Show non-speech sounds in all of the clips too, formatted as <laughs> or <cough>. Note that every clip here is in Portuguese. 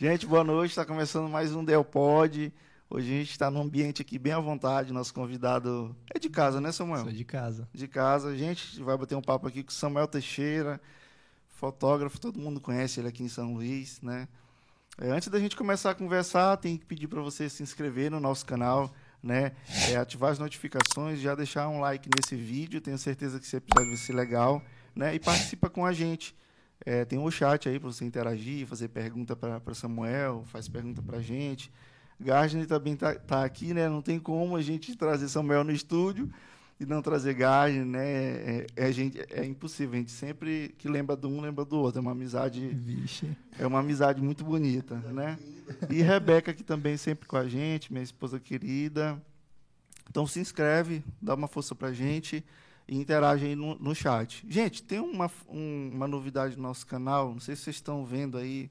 Gente, boa noite. Está começando mais um Del Pod. Hoje a gente está num ambiente aqui bem à vontade. Nosso convidado é de casa, né, Samuel? Sou de casa. De casa. A gente vai bater um papo aqui com Samuel Teixeira, fotógrafo. Todo mundo conhece ele aqui em São Luís, né? É, antes da gente começar a conversar, tem que pedir para você se inscrever no nosso canal, né? É, ativar as notificações, já deixar um like nesse vídeo. Tenho certeza que esse episódio vai ser legal, né? E participa com a gente. É, tem um chat aí para você interagir, fazer pergunta para Samuel, faz pergunta para a gente. Gardner também está tá aqui, né? Não tem como a gente trazer Samuel no estúdio e não trazer Gardner, né? É, é, gente, é impossível. A gente sempre que lembra de um, lembra do outro. É uma amizade. Vixe. É uma amizade muito bonita, né? E Rebeca aqui também sempre com a gente, minha esposa querida. Então se inscreve, dá uma força para a gente e interage aí no, no chat. Gente, tem uma, um, uma novidade no nosso canal, não sei se vocês estão vendo aí,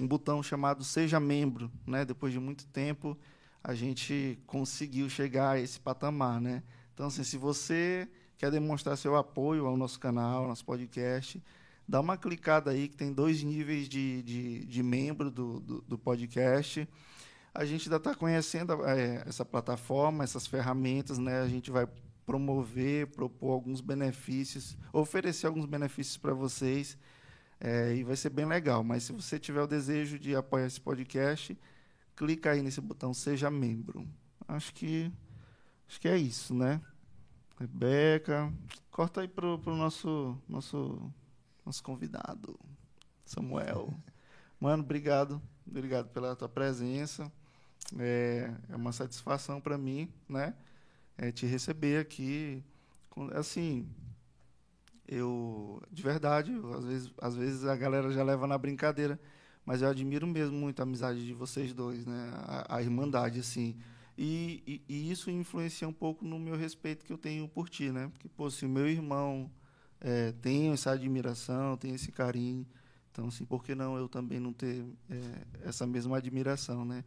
um botão chamado Seja Membro. Né? Depois de muito tempo, a gente conseguiu chegar a esse patamar. Né? Então, assim, se você quer demonstrar seu apoio ao nosso canal, ao nosso podcast, dá uma clicada aí, que tem dois níveis de, de, de membro do, do, do podcast. A gente ainda está conhecendo é, essa plataforma, essas ferramentas, né? A gente vai promover, propor alguns benefícios, oferecer alguns benefícios para vocês. É, e vai ser bem legal. Mas se você tiver o desejo de apoiar esse podcast, clica aí nesse botão Seja Membro. Acho que, acho que é isso, né? Rebeca, corta aí pro, pro nosso, nosso, nosso convidado, Samuel. <laughs> Mano, obrigado. Obrigado pela tua presença. É, é uma satisfação para mim, né? É, te receber aqui. Assim, eu, de verdade, eu, às, vezes, às vezes a galera já leva na brincadeira, mas eu admiro mesmo muito a amizade de vocês dois, né? A, a irmandade, assim. E, e, e, isso influencia um pouco no meu respeito que eu tenho por ti, né? Porque, pô, se o meu irmão é, tem essa admiração, tem esse carinho, então, assim, por que não eu também não ter é, essa mesma admiração, né?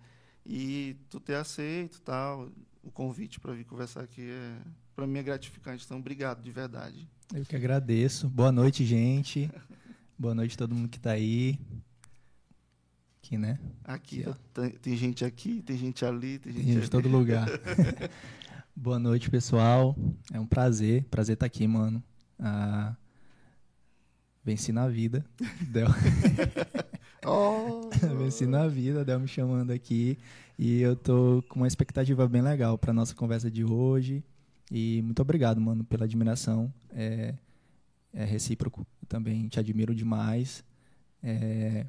E tu ter aceito tal, o convite para vir conversar aqui é para mim é gratificante. Então, obrigado de verdade. Eu que agradeço. Boa noite, gente. Boa noite a todo mundo que está aí. Aqui, né? Aqui, aqui tem, tem, gente aqui, tem gente ali, tem gente, tem gente em todo lugar. <laughs> Boa noite, pessoal. É um prazer, prazer estar tá aqui, mano. Ah, venci na vida. <laughs> Del... oh. <laughs> venci na vida, Del me chamando aqui. E eu tô com uma expectativa bem legal para nossa conversa de hoje. E muito obrigado, mano, pela admiração. É, é recíproco. Eu também te admiro demais. É,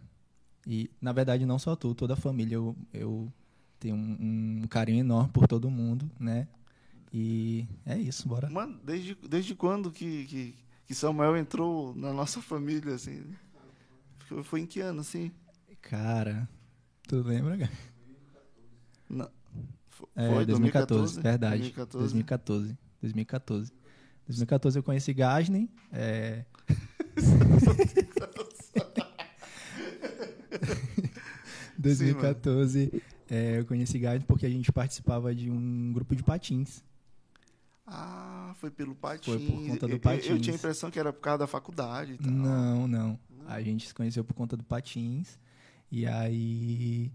e, na verdade, não só tu, toda a família. Eu, eu tenho um, um, carinho enorme por todo mundo, né? E é isso, bora. Mano, desde, desde quando que, que, que Samuel entrou na nossa família, assim? Foi em que ano, assim? Cara, tu lembra, cara? Não. É, Foi, 2014, 2014, verdade. 2014. 2014. 2014. 2014 eu conheci Gasney. É... <laughs> 2014 é, eu conheci Gasney porque a gente participava de um grupo de patins. Ah, foi pelo patins. Foi por conta do patins. Eu, eu tinha a impressão que era por causa da faculdade. Não, não. A gente se conheceu por conta do patins. E aí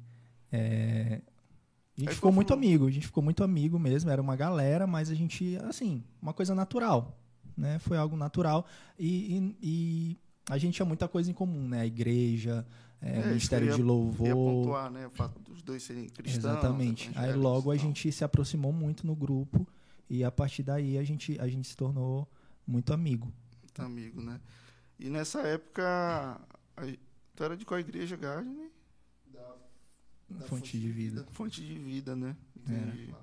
é, a gente Aí ficou muito amigo, a gente ficou muito amigo mesmo, era uma galera, mas a gente, assim, uma coisa natural, né? Foi algo natural e, e, e a gente tinha muita coisa em comum, né? A igreja, é, é, Ministério de Louvor. Ia pontuar, né? O fato dos dois serem cristãos. Exatamente. Aí logo a gente se aproximou muito no grupo e a partir daí a gente, a gente se tornou muito amigo. Muito amigo, né? E nessa época, a, tu era de qual igreja, Gardner? Da fonte de vida. Fonte de vida, né? Entendi.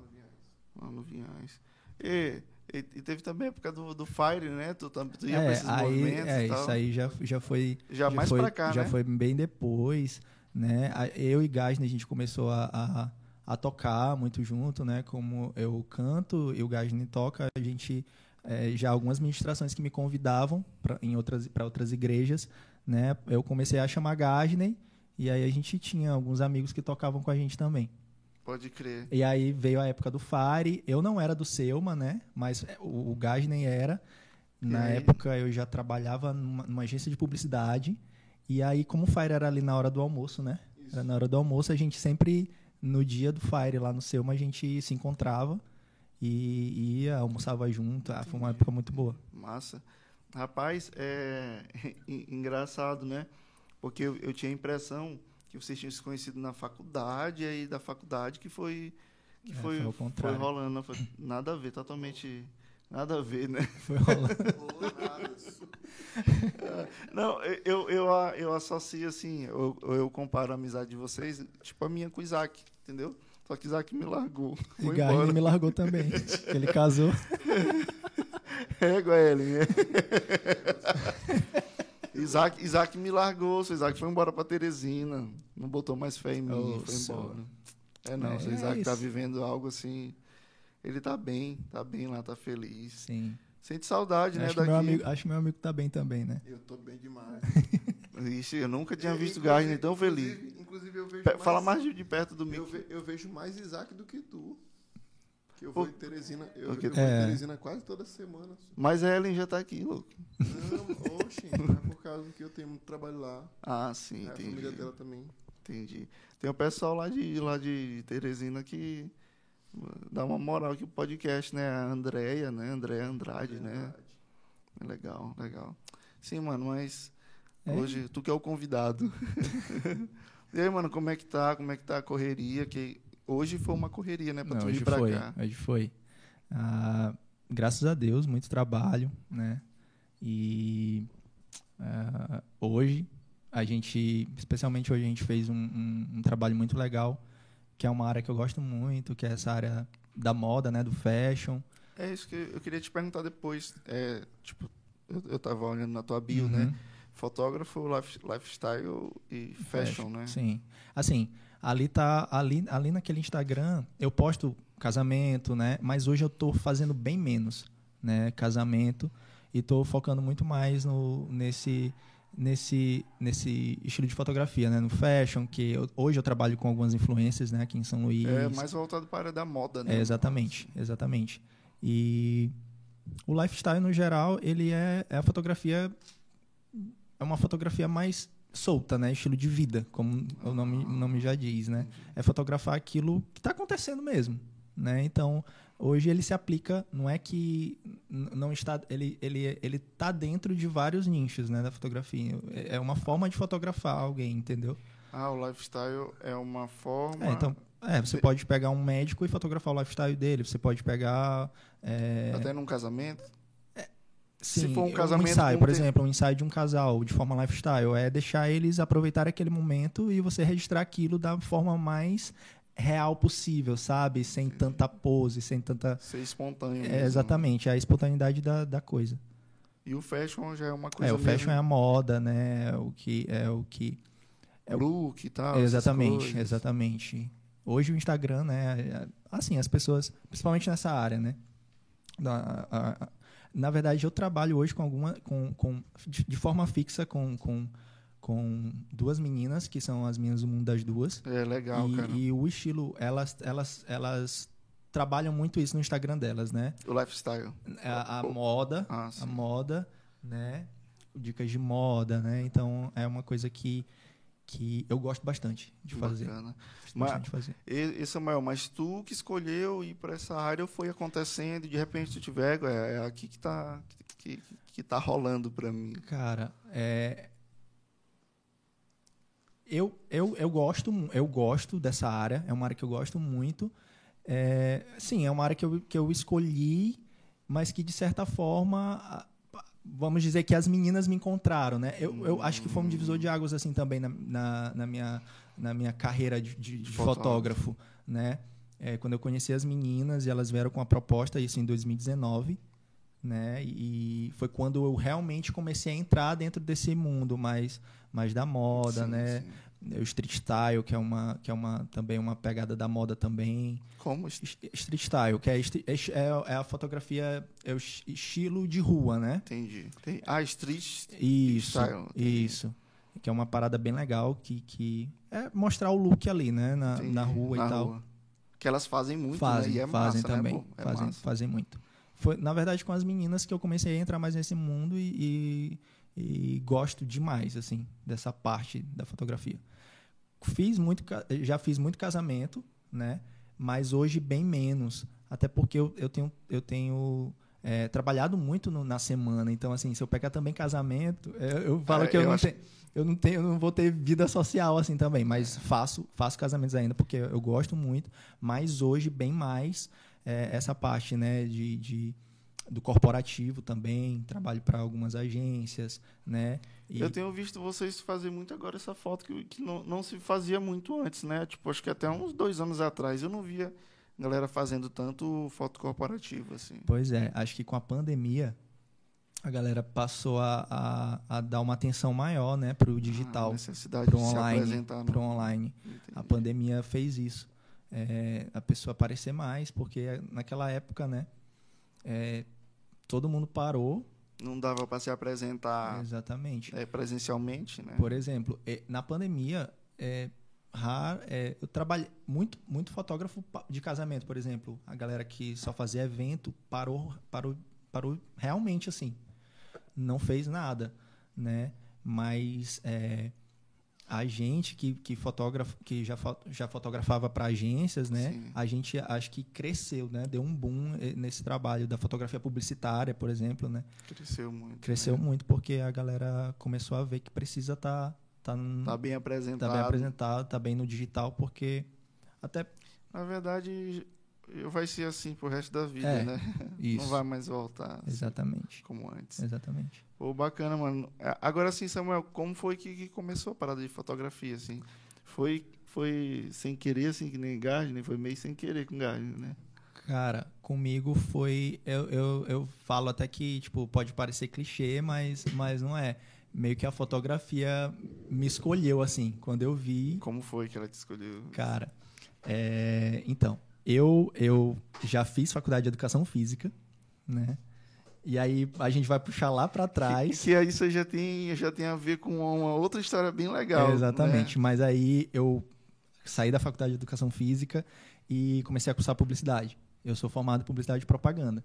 Lá no Vinhais. E, e, e, teve também a época do, do Fire, né? Tu, tu ia é, pra esses aí, movimentos É, isso aí já, já foi... Já, já mais foi, pra cá, Já né? foi bem depois, né? Eu e Gasne, a gente começou a, a, a, tocar muito junto, né? Como eu canto e o Gasne toca, a gente... É, já algumas ministrações que me convidavam para outras, outras igrejas, né? Eu comecei a chamar Gasney e aí a gente tinha alguns amigos que tocavam com a gente também. Pode crer. E aí veio a época do Fire. Eu não era do Selma, né? Mas o, o Gasnen era. Na época eu já trabalhava numa, numa, agência de publicidade. E aí, como o Fire era ali na hora do almoço, né? Era na hora do almoço, a gente sempre, no dia do Fire lá no Selma, a gente se encontrava e ia, almoçava junto. Ah, foi uma época muito boa. Massa. Rapaz, é <laughs> engraçado, né? Porque eu, eu, tinha a impressão que vocês tinham se conhecido na faculdade, aí da faculdade que foi que é, foi, foi, foi, rolando. Foi, nada a ver, totalmente nada a ver, né? <laughs> Foi rolando. <laughs> Não, eu, eu, eu associo assim, eu, eu comparo a amizade de vocês, tipo a minha com o Isaac, entendeu? Só que Isaac me largou. E Garne me largou também. <laughs> ele casou. É, Goelen. É. Isaac, Isaac me largou. O Isaac foi embora para Teresina. Não botou mais fé em mim. Oh, foi embora. É, não. É, o Isaac é tá vivendo algo assim. Ele tá bem, tá bem lá, tá feliz. Sim. Sente saudade, né? acho né? Meu amigo, acho que meu amigo tá bem também, né? Eu tô bem demais. Ixi, eu nunca tinha visto Gardner tão feliz. Vejo. Fala mais de perto do micro. Eu, ve, eu vejo mais Isaac do que tu. Que eu vou em Teresina, eu, eu vou é. em Teresina quase toda semana. Mas a Ellen já tá aqui, louco. Não, oxe, <laughs> é por causa que eu tenho muito trabalho lá. Ah, sim, é, entendi. A família dela também. Entendi. Tem o pessoal lá de, lá de Teresina que dá uma moral aqui pro podcast, né? A Andréia, né? Andréia Andrade, né? Andrade. É legal, legal. Sim, mano, mas é. hoje tu que é o convidado. <laughs> e aí, mano, como é que tá? Como é que tá a correria? Que hoje foi uma correria, né? Pra Não, tu ir pra foi, cá. Hoje foi. Ah, graças a Deus, muito trabalho, né? E ah, hoje a gente, especialmente hoje a gente fez um, um, um trabalho muito legal que é uma área que eu gosto muito, que é essa área da moda, né, do fashion. É isso que eu queria te perguntar depois. É, tipo, eu, eu tava olhando na tua bio, né? uhum. né? Fotógrafo, life, lifestyle e fashion, fashion, né? Sim. Assim, ali tá ali, ali naquele Instagram, eu posto casamento, né? Mas hoje eu tô fazendo bem menos, né? Casamento e tô focando muito mais no nesse nesse, nesse estilo de fotografia, né? No fashion, que eu, hoje eu trabalho com algumas influências, né? Aqui em São Luís. É mais voltado para a área da moda, né? É, exatamente, exatamente. E o lifestyle, no geral, ele é, é a fotografia... É uma fotografia mais solta, né? Estilo de vida, como o nome, o nome já diz, né? É fotografar aquilo que está acontecendo mesmo, né? Então, hoje ele se aplica, não é que não está, ele ele ele tá dentro de vários nichos, né, da fotografia. É uma forma de fotografar alguém, entendeu? Ah, o lifestyle é uma forma. É, então, é, você pode pegar um médico e fotografar o lifestyle dele. Você pode pegar. É... Até num casamento. É, sim, Se for um casamento. Um ensaio, por exemplo, um ensaio de um casal de forma lifestyle é deixar eles aproveitar aquele momento e você registrar aquilo da forma mais real possível, sabe? Sem tanta pose, sem tanta. Ser espontâneo. É, exatamente, a espontaneidade da, da coisa. E o fashion já é uma coisa. É, o mesmo... fashion é a moda, né? O que é o que. É Look e tal. Exatamente, exatamente. Hoje o Instagram, né? É, assim, as pessoas, principalmente nessa área, né? Na, a, a, na verdade, eu trabalho hoje com alguma. Com, com, de, de forma fixa com, com com duas meninas, que são as minhas do mundo das duas. É legal, e, cara. E o estilo, elas, elas, elas trabalham muito isso no Instagram delas, né? O lifestyle. A, a moda, ah, a moda, né? Dicas de moda, né? Então é uma coisa que que eu gosto bastante de fazer. Bacana. Mas, de fazer. E, Samuel, mas tu que escolheu ir para essa área foi acontecendo e de repente tu tiver é, é aqui que tá que, que, que tá rolando para mim. Cara, é eu, eu, eu, gosto, eu gosto dessa área, é uma área que eu gosto muito. É, sim, é uma área que eu, que eu escolhi, mas que, de certa forma, vamos dizer que as meninas me encontraram, né? Eu, eu acho que foi um divisor de águas, assim, também na, na, na minha, na minha carreira de, de, de fotógrafo, né? É, quando eu conheci as meninas e elas vieram com a proposta, isso em 2019, né? E foi quando eu realmente comecei a entrar dentro desse mundo mais mais da moda, sim, né? Sim. O street style, que é uma que é uma também uma pegada da moda também. Como street style, que é, é, é a fotografia é o estilo de rua, né? Entendi. Ah, street isso, style. Isso. Que é uma parada bem legal que que é mostrar o look ali, né, na, na rua na e tal. Rua. Que elas fazem muito, fazem, né? E é fazem massa, né, também, né, é fazem, massa. fazem muito. Foi, na verdade, com as meninas que eu comecei a entrar mais nesse mundo e, e, e gosto demais, assim, dessa parte da fotografia. Fiz muito, já fiz muito casamento, né? Mas hoje bem menos. Até porque eu, eu tenho, eu tenho é, trabalhado muito no, na semana. Então, assim, se eu pegar também casamento, eu, é, eu falo é, que eu, eu não acho... tenho. Eu não, tenho, eu não vou ter vida social assim também, mas faço, faço casamentos ainda porque eu gosto muito. Mas hoje, bem mais, é, essa parte né, de, de do corporativo também, trabalho para algumas agências, né? E... Eu tenho visto vocês fazer muito agora essa foto que, que não, não se fazia muito antes, né? Tipo, acho que até uns dois anos atrás eu não via galera fazendo tanto foto corporativa, assim. Pois é, acho que com a pandemia a galera passou a, a, a dar uma atenção maior, né, para o digital, ah, necessidade pro de online, apresentar, pro online. Entendi. A pandemia fez isso, é, a pessoa aparecer mais, porque naquela época, né, é, todo mundo parou. Não dava para se apresentar. Exatamente. É, presencialmente, né? Por exemplo, é, na pandemia, é, raro, é, eu trabalhei muito, muito fotógrafo de casamento, por exemplo. A galera que só fazia evento parou, parou, parou realmente assim. Não fez nada, né? Mas é, a gente que, que, fotógrafo, que já, já fotografava para agências, né? Sim. A gente acho que cresceu, né? Deu um boom eh, nesse trabalho da fotografia publicitária, por exemplo, né? Cresceu muito. Cresceu né? muito porque a galera começou a ver que precisa estar tá, tá, tá bem apresentado. Tá bem apresentado, tá bem no digital, porque até na verdade vai ser assim pro resto da vida, é, né? <laughs> Isso. Não vai mais voltar. Assim, Exatamente. Como antes. Exatamente. Pô, bacana, mano. É, agora sim, Samuel, como foi que, que, começou a parada de fotografia, assim? Foi, foi sem querer, assim, que nem Gardner? Foi meio sem querer com Gardner, né? Cara, comigo foi... Eu, eu, eu falo até que, tipo, pode parecer clichê, mas, mas não é. Meio que a fotografia me escolheu, assim, quando eu vi... Como foi que ela te escolheu? Cara, é... Então eu, eu já fiz faculdade de educação física, né? E aí a gente vai puxar lá para trás. Que, que isso já tem, já tem a ver com uma outra história bem legal. É, exatamente. Né? Mas aí eu saí da faculdade de educação física e comecei a cursar publicidade. Eu sou formado em publicidade e propaganda,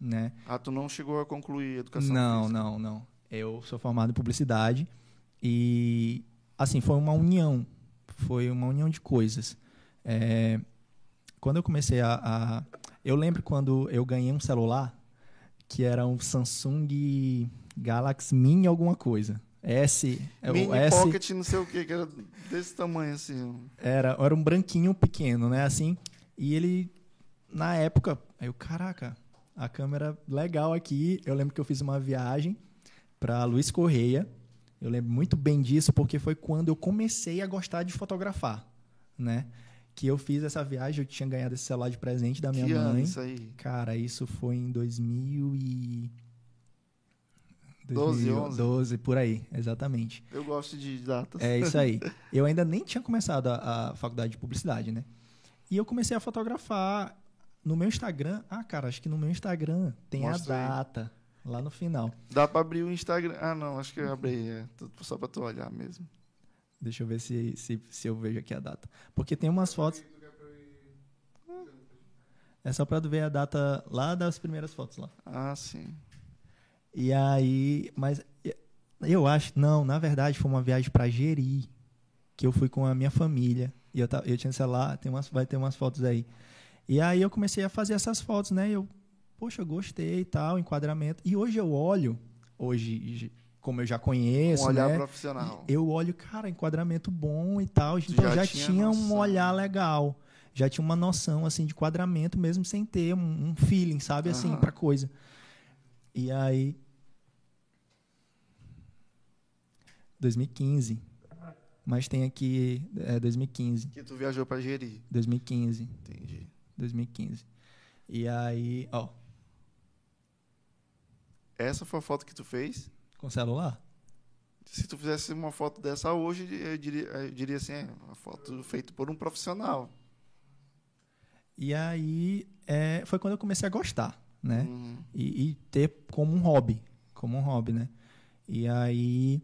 né? Ah, tu não chegou a concluir educação não, física? Não, não, não. Eu sou formado em publicidade e assim foi uma união, foi uma união de coisas. É, quando eu comecei a, a, Eu lembro quando eu ganhei um celular que era um Samsung Galaxy Mini alguma coisa. S. É Mini S, Pocket, não sei o que, que era desse tamanho assim. Era, era um branquinho pequeno, né? Assim. E ele, na época, aí eu, caraca, a câmera legal aqui. Eu lembro que eu fiz uma viagem para Luiz Correia. Eu lembro muito bem disso porque foi quando eu comecei a gostar de fotografar, né? Que eu fiz essa viagem, eu tinha ganhado esse celular de presente da minha que mãe. Ano isso aí? Cara, isso foi em 2000 e 12, 12, por aí, exatamente. Eu gosto de datas. É isso aí. <laughs> Eu ainda nem tinha começado a, a, faculdade de publicidade, né? E eu comecei a fotografar no meu Instagram. Ah, cara, acho que no meu Instagram tem Mostra a data aí. lá no final. Dá para abrir o Instagram? Ah, não, acho que eu abri, é, só para tu olhar mesmo. Deixa eu ver se, se, se eu vejo aqui a data. Porque tem umas fotos. É só para ver a data lá das primeiras fotos lá. Ah, sim. E aí, mas eu acho, não, na verdade foi uma viagem para Jeri, que eu fui com a minha família. E eu, eu tinha celular, tem umas, vai ter umas fotos aí. E aí eu comecei a fazer essas fotos, né? Eu, poxa, gostei e tal, enquadramento. E hoje eu olho, hoje como eu já conheço, um olhar né? profissional. Eu olho, cara, enquadramento bom e tal. então já, já tinha, tinha um olhar legal. Já tinha uma noção assim de enquadramento mesmo sem ter um, um feeling, sabe, assim, para coisa. E aí 2015. Mas tem aqui é 2015. Que tu viajou para Jeri. 2015. Entendi. 2015. E aí, ó. Essa foi a foto que tu fez? Com celular? Se tu fizesse uma foto dessa hoje, eu diria, eu diria assim, é uma foto feita por um profissional. E aí é, foi quando eu comecei a gostar, né? Uhum. E, e, ter como um hobby, como um hobby, né? E aí...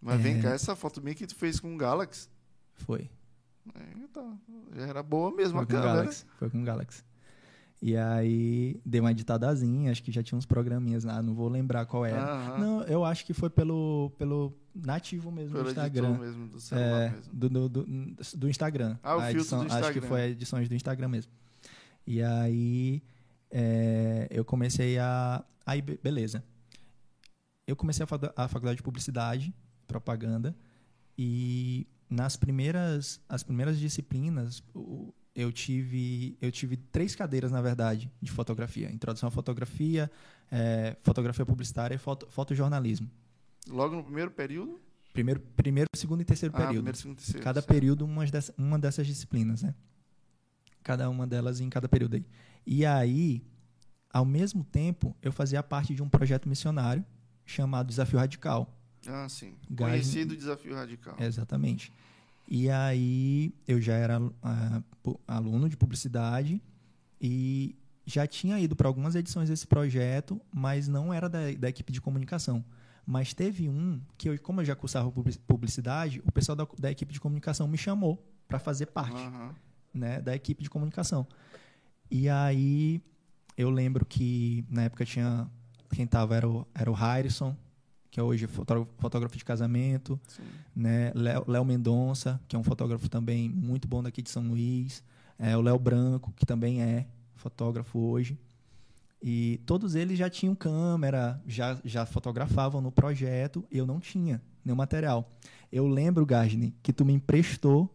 Mas é... vem cá, essa foto minha que tu fez com o Galaxy. Foi. É, então, já era boa mesmo foi a câmera. Galaxy, foi com o Galaxy. E aí dei uma editadazinha, acho que já tinha uns programinhas lá, não vou lembrar qual era. Não, eu acho que foi pelo, pelo nativo mesmo pelo do Instagram. mesmo, do é, mesmo. Do, do, do, do, Instagram. Ah, o a edição, do Instagram. Acho que foi edições do Instagram mesmo. E aí é, eu comecei a. Aí, beleza. Eu comecei a, a faculdade de publicidade, propaganda, e nas primeiras, as primeiras disciplinas, eu tive, eu tive três cadeiras, na verdade, de fotografia. Introdução à fotografia, é, fotografia publicitária e foto, fotojornalismo. Logo no primeiro período? Primeiro, primeiro segundo e terceiro ah, período. Primeiro, segundo, terceiro, cada certo. período, uma, dessas, uma dessas disciplinas, né? Cada uma delas em cada período aí. E aí, ao mesmo tempo, eu fazia parte de um projeto missionário chamado Desafio Radical. Ah, sim. Gás... Conhecido Desafio Radical. Exatamente. E aí eu já era uh, aluno de publicidade e já tinha ido para algumas edições desse projeto, mas não era da, da, equipe de comunicação. Mas teve um que, eu, como eu já cursava publicidade, o pessoal da, da equipe de comunicação me chamou para fazer parte uhum. né, da equipe de comunicação. E aí eu lembro que na época tinha quem estava era o, era o Harrison, que é hoje fotógrafo de casamento, Sim. né? Léo Mendonça, que é um fotógrafo também muito bom daqui de São Luís, é, o Léo Branco, que também é fotógrafo hoje. E todos eles já tinham câmera, já, já fotografavam no projeto, eu não tinha nenhum material. Eu lembro, Gasne, que tu me emprestou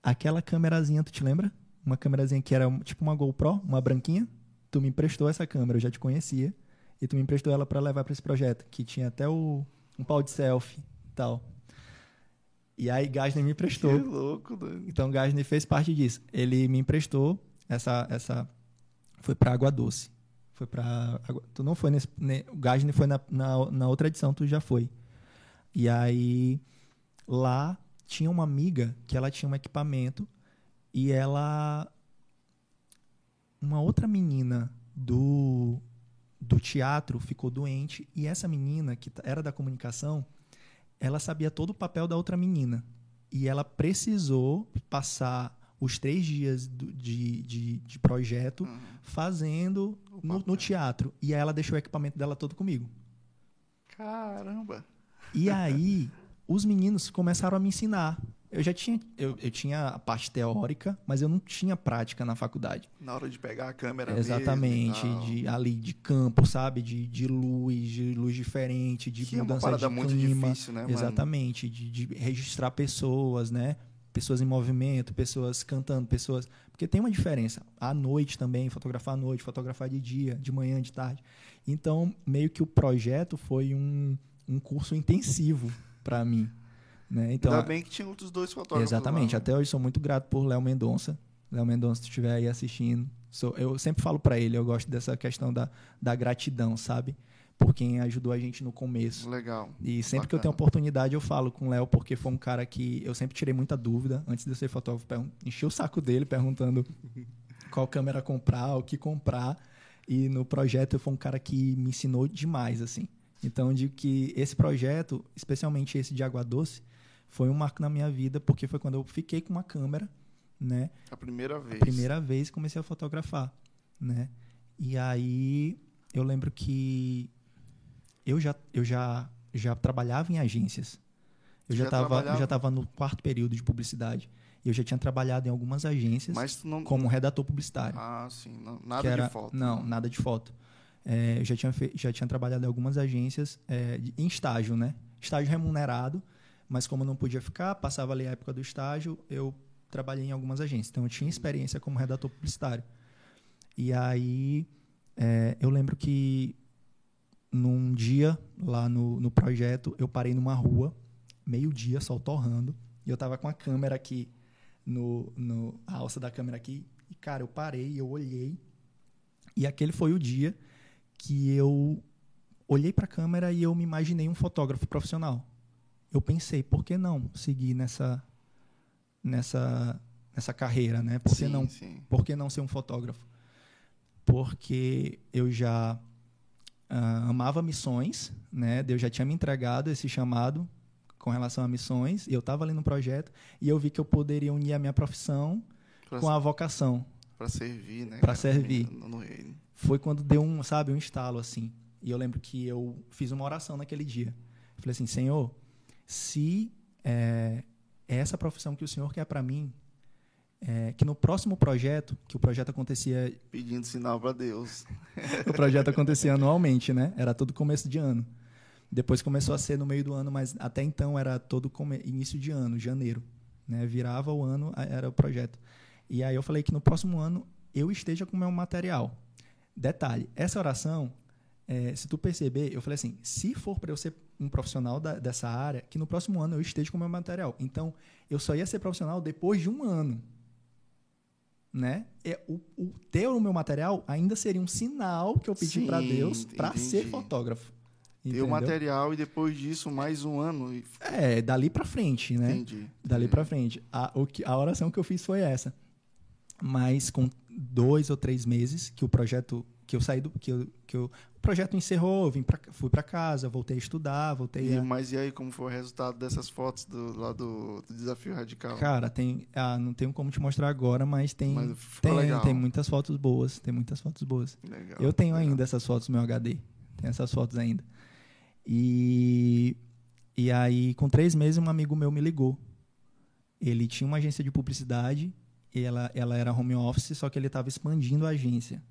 aquela câmerazinha, tu te lembra? Uma câmerazinha que era tipo uma GoPro, uma branquinha. Tu me emprestou essa câmera, eu já te conhecia. E tu me emprestou ela para levar para esse projeto, que tinha até o, um pau de selfie e tal. E aí Gasner me emprestou. Que louco, doido. Então Gasner fez parte disso. Ele me emprestou essa essa foi para Água Doce. Foi para tu não foi nesse ne, o Gasner foi na, na, na outra edição, tu já foi. E aí lá tinha uma amiga que ela tinha um equipamento e ela uma outra menina do do teatro ficou doente e essa menina, que era da comunicação, ela sabia todo o papel da outra menina. E ela precisou passar os três dias do, de, de, de, projeto uhum. fazendo no, no, teatro. E aí ela deixou o equipamento dela todo comigo. Caramba! E aí, os meninos começaram a me ensinar eu já tinha eu, eu tinha a parte teórica, mas eu não tinha prática na faculdade. Na hora de pegar a câmera Exatamente, de ali de campo, sabe, de, de luz, de luz diferente, de que mudança é uma de muito clima, difícil, né, exatamente, de, de registrar pessoas, né? Pessoas em movimento, pessoas cantando, pessoas. Porque tem uma diferença. À noite também, fotografar à noite, fotografar de dia, de manhã, de tarde. Então, meio que o projeto foi um, um curso intensivo para mim, né? Então, Ainda bem que tinha outros dois fotógrafos. Exatamente. Lá, né? Até hoje sou muito grato por Léo Mendonça. Léo Mendonça, se estiver aí assistindo, sou, eu sempre falo para ele, eu gosto dessa questão da, da gratidão, sabe? Por quem ajudou a gente no começo. Legal. E sempre Bacana. que eu tenho oportunidade, eu falo com o Léo, porque foi um cara que eu sempre tirei muita dúvida. Antes de eu ser fotógrafo, enchi o saco dele perguntando <laughs> qual câmera comprar, o que comprar. E no projeto, fui um cara que me ensinou demais, assim. Então, de que esse projeto, especialmente esse de Água Doce, foi um marco na minha vida, porque foi quando eu fiquei com uma câmera, né? A primeira vez. A primeira vez comecei a fotografar, né? E aí eu lembro que eu já eu já já trabalhava em agências. Eu já estava já estava no quarto período de publicidade. Eu já tinha trabalhado em algumas agências não... como redator publicitário. Ah, sim. Não, nada era, de foto. Não, nada de foto. É, eu já tinha, já tinha trabalhado em algumas agências é, em estágio, né? Estágio remunerado, mas como não podia ficar, passava ali a época do estágio, eu trabalhei em algumas agências. Então eu tinha experiência como redator publicitário. E aí é, eu lembro que num dia lá no, no projeto eu parei numa rua, meio-dia, sol torrando, e eu tava com a câmera aqui, no, no, a alça da câmera aqui, e cara, eu parei, eu olhei, e aquele foi o dia que eu olhei para a câmera e eu me imaginei um fotógrafo profissional eu pensei, por que não seguir nessa nessa nessa carreira, né? Por que sim, não sim. por que não ser um fotógrafo? Porque eu já uh, amava missões, né? Eu já tinha me entregado esse chamado com relação a missões, e eu estava ali no projeto e eu vi que eu poderia unir a minha profissão com a vocação, Para servir, né? Para servir. No, no reino. Foi quando deu um, sabe, um estalo assim. E eu lembro que eu fiz uma oração naquele dia. falei assim, Senhor, se é, essa profissão que o Senhor quer para mim, é, que no próximo projeto, que o projeto acontecia. Pedindo sinal para Deus. <laughs> o projeto acontecia anualmente, né? Era todo começo de ano. Depois começou a ser no meio do ano, mas até então era todo início de ano, janeiro. Né? Virava o ano, era o projeto. E aí eu falei que no próximo ano eu esteja com o meu material. Detalhe, essa oração, é, se tu perceber, eu falei assim, se for para eu ser um profissional da, dessa área, que no próximo ano eu esteja com o meu material. Então, eu só ia ser profissional depois de um ano. Né? É, o, o ter o meu material ainda seria um sinal que eu pedi para Deus para ser fotógrafo. Ter o material e depois disso mais um ano. E... É, dali para frente, né? Entendi. Dali para frente. A, o que, a oração que eu fiz foi essa. Mas com dois ou três meses que o projeto que eu saí do que eu, que eu, o projeto encerrou, vim pra, fui para casa, voltei a estudar, voltei e, a... Mas e aí como foi o resultado dessas fotos do lá do, do desafio radical? Cara, tem, ah, não tenho como te mostrar agora, mas tem mas tem, tem muitas fotos boas, tem muitas fotos boas. Legal, eu tenho legal. ainda essas fotos no meu HD, tem essas fotos ainda. E e aí com três meses um amigo meu me ligou. Ele tinha uma agência de publicidade ela, ela era home office, só que ele estava expandindo a agência.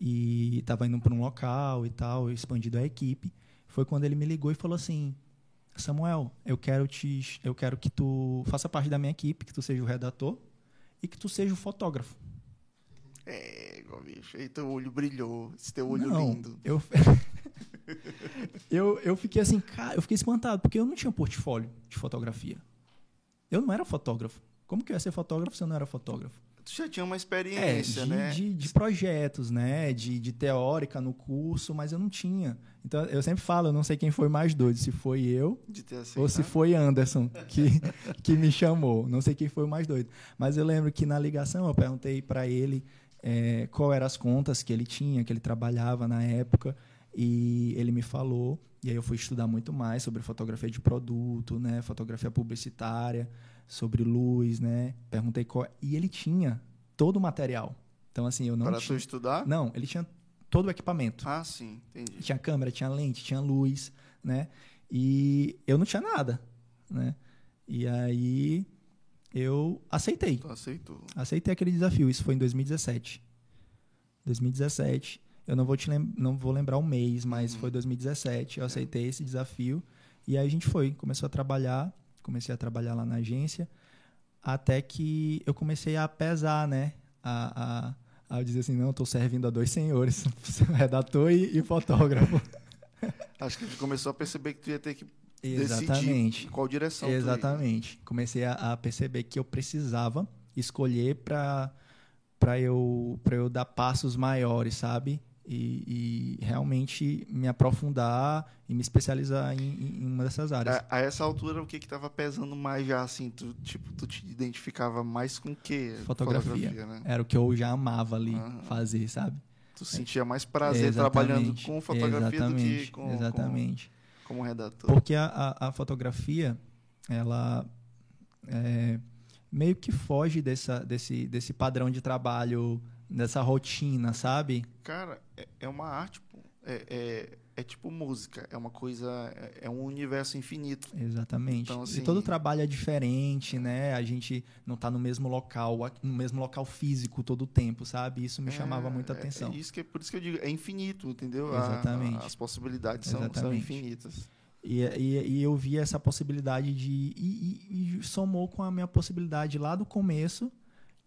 E estava indo para um local e tal, expandindo a equipe. Foi quando ele me ligou e falou assim: Samuel, eu quero te, eu quero que tu faça parte da minha equipe, que tu seja o redator e que tu seja o fotógrafo. É, bicho, aí teu olho brilhou, esse teu olho não, lindo. Eu, <laughs> eu, eu fiquei assim, cara, eu fiquei espantado, porque eu não tinha portfólio de fotografia. Eu não era fotógrafo. Como que eu ia ser fotógrafo se eu não era fotógrafo? Tu já tinha uma experiência, é, de, né? De, de projetos, né? De, de teórica no curso, mas eu não tinha. Então, eu sempre falo, eu não sei quem foi mais doido, se foi eu ou se foi Anderson que, <laughs> que me chamou. Não sei quem foi o mais doido. Mas eu lembro que na ligação eu perguntei para ele é, qual eram as contas que ele tinha, que ele trabalhava na época, e ele me falou. E aí eu fui estudar muito mais sobre fotografia de produto, né? Fotografia publicitária sobre luz, né? Perguntei qual. E ele tinha todo o material. Então, assim, eu não. Para tinha... tu estudar? Não, ele tinha todo o equipamento. Ah, sim, entendi. Tinha câmera, tinha lente, tinha luz, né? E eu não tinha nada, né? E aí eu aceitei. Tu aceitou. Aceitei aquele desafio. Isso foi em 2017. 2017. Eu não vou te lem não vou lembrar o mês, mas uhum. foi 2017. Eu aceitei esse desafio e aí a gente foi, começou a trabalhar comecei a trabalhar lá na agência, até que eu comecei a pesar, né? A, a, a dizer assim, não, estou servindo a dois senhores, <laughs> redator e, e, fotógrafo. <laughs> Acho que a gente começou a perceber que tu ia ter que Exatamente. decidir qual direção Exatamente. Comecei a, a, perceber que eu precisava escolher para para eu para eu dar passos maiores, sabe? E, e, realmente me aprofundar e me especializar em, em uma dessas áreas. A, a, essa altura, o que estava pesando mais já, assim? Tu, tipo, tu te identificava mais com o quê? Fotografia. Fotografia né? Era o que eu já amava ali uhum. fazer, sabe? Tu sentia mais prazer exatamente, trabalhando com fotografia do que com, exatamente. Com, como redator. Porque a, a, a fotografia, ela é, meio que foge dessa, desse, desse padrão de trabalho dessa rotina, sabe? Cara, é, é uma arte. É, é, é, tipo música, é uma coisa, é, é um universo infinito. Exatamente. Então, assim, e todo trabalho é diferente, né? A gente não está no mesmo local, no mesmo local físico todo o tempo, sabe? Isso me é, chamava muita é, atenção. Isso que, por isso que eu digo, é infinito, entendeu? Exatamente. A, as possibilidades são, são infinitas. E, e, e, eu vi essa possibilidade de. E, e, somou com a minha possibilidade lá do começo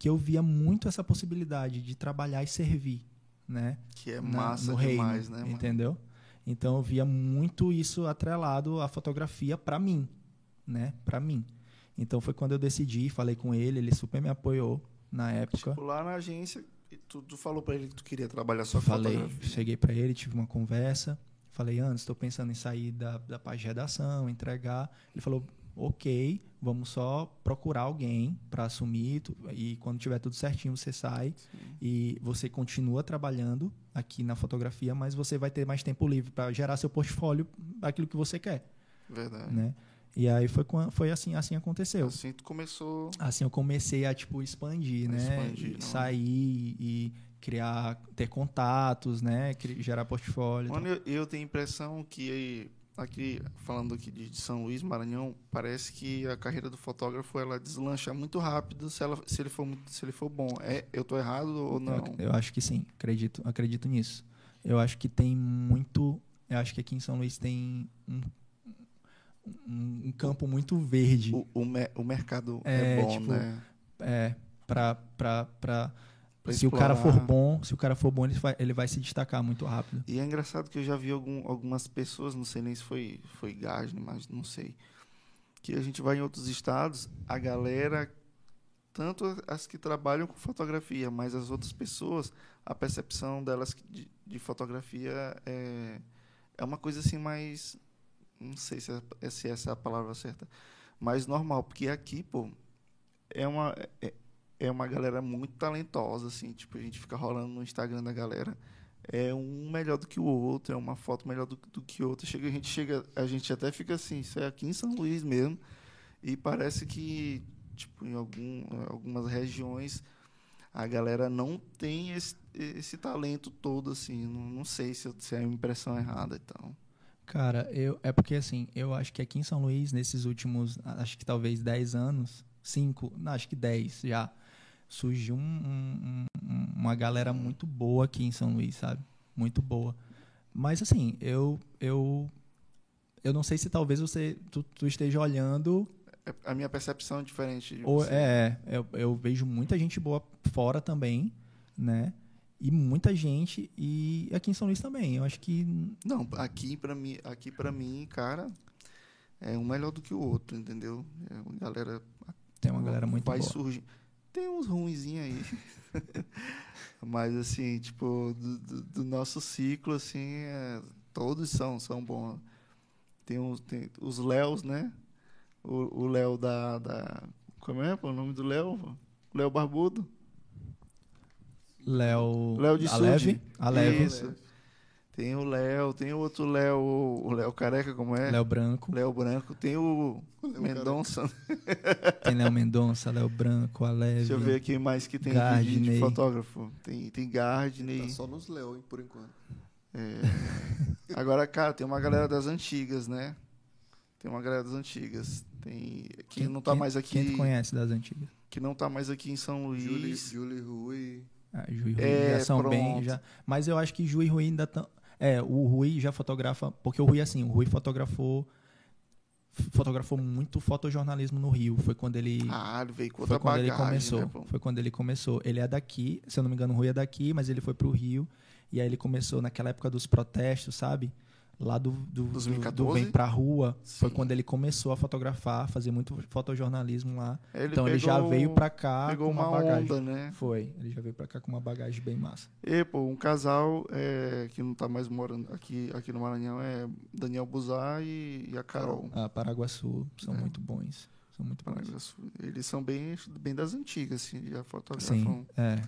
que eu via muito essa possibilidade de trabalhar e servir, né? Que é massa Na, demais, reino, né? Entendeu? Então eu via muito isso atrelado à fotografia para mim, né? Para mim. Então foi quando eu decidi, falei com ele, ele super me apoiou na época. Tipo, lá na agência, tu, tu falou para ele que tu queria trabalhar só falei, fotografia. Cheguei para ele, tive uma conversa. Falei, antes, estou pensando em sair da, da parte de redação, entregar. Ele falou, ok, vamos só procurar alguém para assumir e quando tiver tudo certinho você sai Sim. e você continua trabalhando aqui na fotografia, mas você vai ter mais tempo livre para gerar seu portfólio aquilo que você quer. Verdade. Né? E aí foi, foi assim, assim aconteceu. Assim tu começou. Assim eu comecei a tipo expandir, a né? Expandir, Sair e criar, ter contatos, né? Gerar portfólio. Mano, eu, eu tenho a impressão que aqui falando aqui de São Luís, Maranhão, parece que a carreira do fotógrafo ela deslancha muito rápido se, ela, se ele for se ele for bom. É, eu tô errado ou não? Eu, eu acho que sim, acredito, acredito nisso. Eu acho que tem muito, eu acho que aqui em São Luís tem um, um, um campo muito verde. O, o, o mercado é, é bom, tipo, né? É, para para se o cara for bom, se o cara for bom, ele vai, ele vai se destacar muito rápido. E é engraçado que eu já vi algum, algumas pessoas, não sei nem se foi, foi Gasne, mas não sei. Que a gente vai em outros estados, a galera, tanto as que trabalham com fotografia, mas as outras pessoas, a percepção delas de, de fotografia é, é uma coisa assim mais. Não sei se, é, se essa é a palavra certa. Mais normal, porque aqui, pô, é uma. É, é uma galera muito talentosa, assim, tipo, a gente fica rolando no Instagram da galera. É um melhor do que o outro, é uma foto melhor do, do que outra. Chega, a gente chega, a gente até fica assim, isso é aqui em São Luís mesmo. E parece que, tipo, em algum, algumas regiões a galera não tem esse, esse talento todo, assim. Não, não sei se, se é uma impressão errada então. Cara, eu, é porque assim, eu acho que aqui em São Luís, nesses últimos, acho que talvez 10 anos, 5, acho que 10 já, surgiu um, um, uma galera muito boa aqui em São Luís, sabe? Muito boa. Mas assim, eu eu eu não sei se talvez você tu, tu esteja olhando é, a minha percepção é diferente. De ou, é, eu, eu vejo muita gente boa fora também, né? E muita gente e aqui em São Luís também. Eu acho que não, aqui para mim, aqui para mim, cara, é um melhor do que o outro, entendeu? É uma galera tem uma galera muito vai boa. Surgir, tem uns ruinzinhos aí. <laughs> Mas, assim, tipo, do, do, do nosso ciclo, assim, é, todos são, são bons. Tem, uns, tem os Léos, né? O Léo da, da. Como é o nome do Léo? Léo Barbudo. Léo. Léo de Aleve? Aleve. Isso. Tem o Léo, tem o outro Léo, o Léo Careca, como é? Léo Branco. Léo Branco, tem o Mendonça. <laughs> tem Léo Mendonça, Léo Branco, Aleve. Deixa eu ver aqui mais que tem de, de, fotógrafo. Tem, tem Gardney. Tá só nos Léo, por enquanto. É. Agora, cara, tem uma galera das antigas, né? Tem uma galera das antigas. Tem que quem, não tá quem, mais aqui. Quem tu conhece das antigas? Que não tá mais aqui em São Luís. Julie, Julie Rui. Ah, Ju e Rui é, já são pronto. bem. Já, mas eu acho que Ju e Rui ainda estão. É, o Rui já fotografa, porque o Rui, assim, o Rui fotografou fotografou muito fotojornalismo no Rio. Foi quando ele. Ah, ele veio com foi quando bagagem, ele começou. Né, foi quando ele começou. Ele é daqui, se eu não me engano, o Rui é daqui, mas ele foi pro Rio. E aí ele começou naquela época dos protestos, sabe? Lá do, do, 2014? do, Vem Pra Rua. Sim. Foi quando ele começou a fotografar, fazer muito fotojornalismo lá. Ele então pegou, ele já veio pra cá pegou com uma, uma bagagem. Onda, né? Foi. Ele já veio pra cá com uma bagagem bem massa. E, pô, um casal é, que não tá mais morando aqui, aqui no Maranhão é Daniel Buzar e, e a Carol. Ah, Paraguaçu. São é. muito bons. São muito bons. Eles são bem, bem das antigas, assim, já fotografam Sim, é.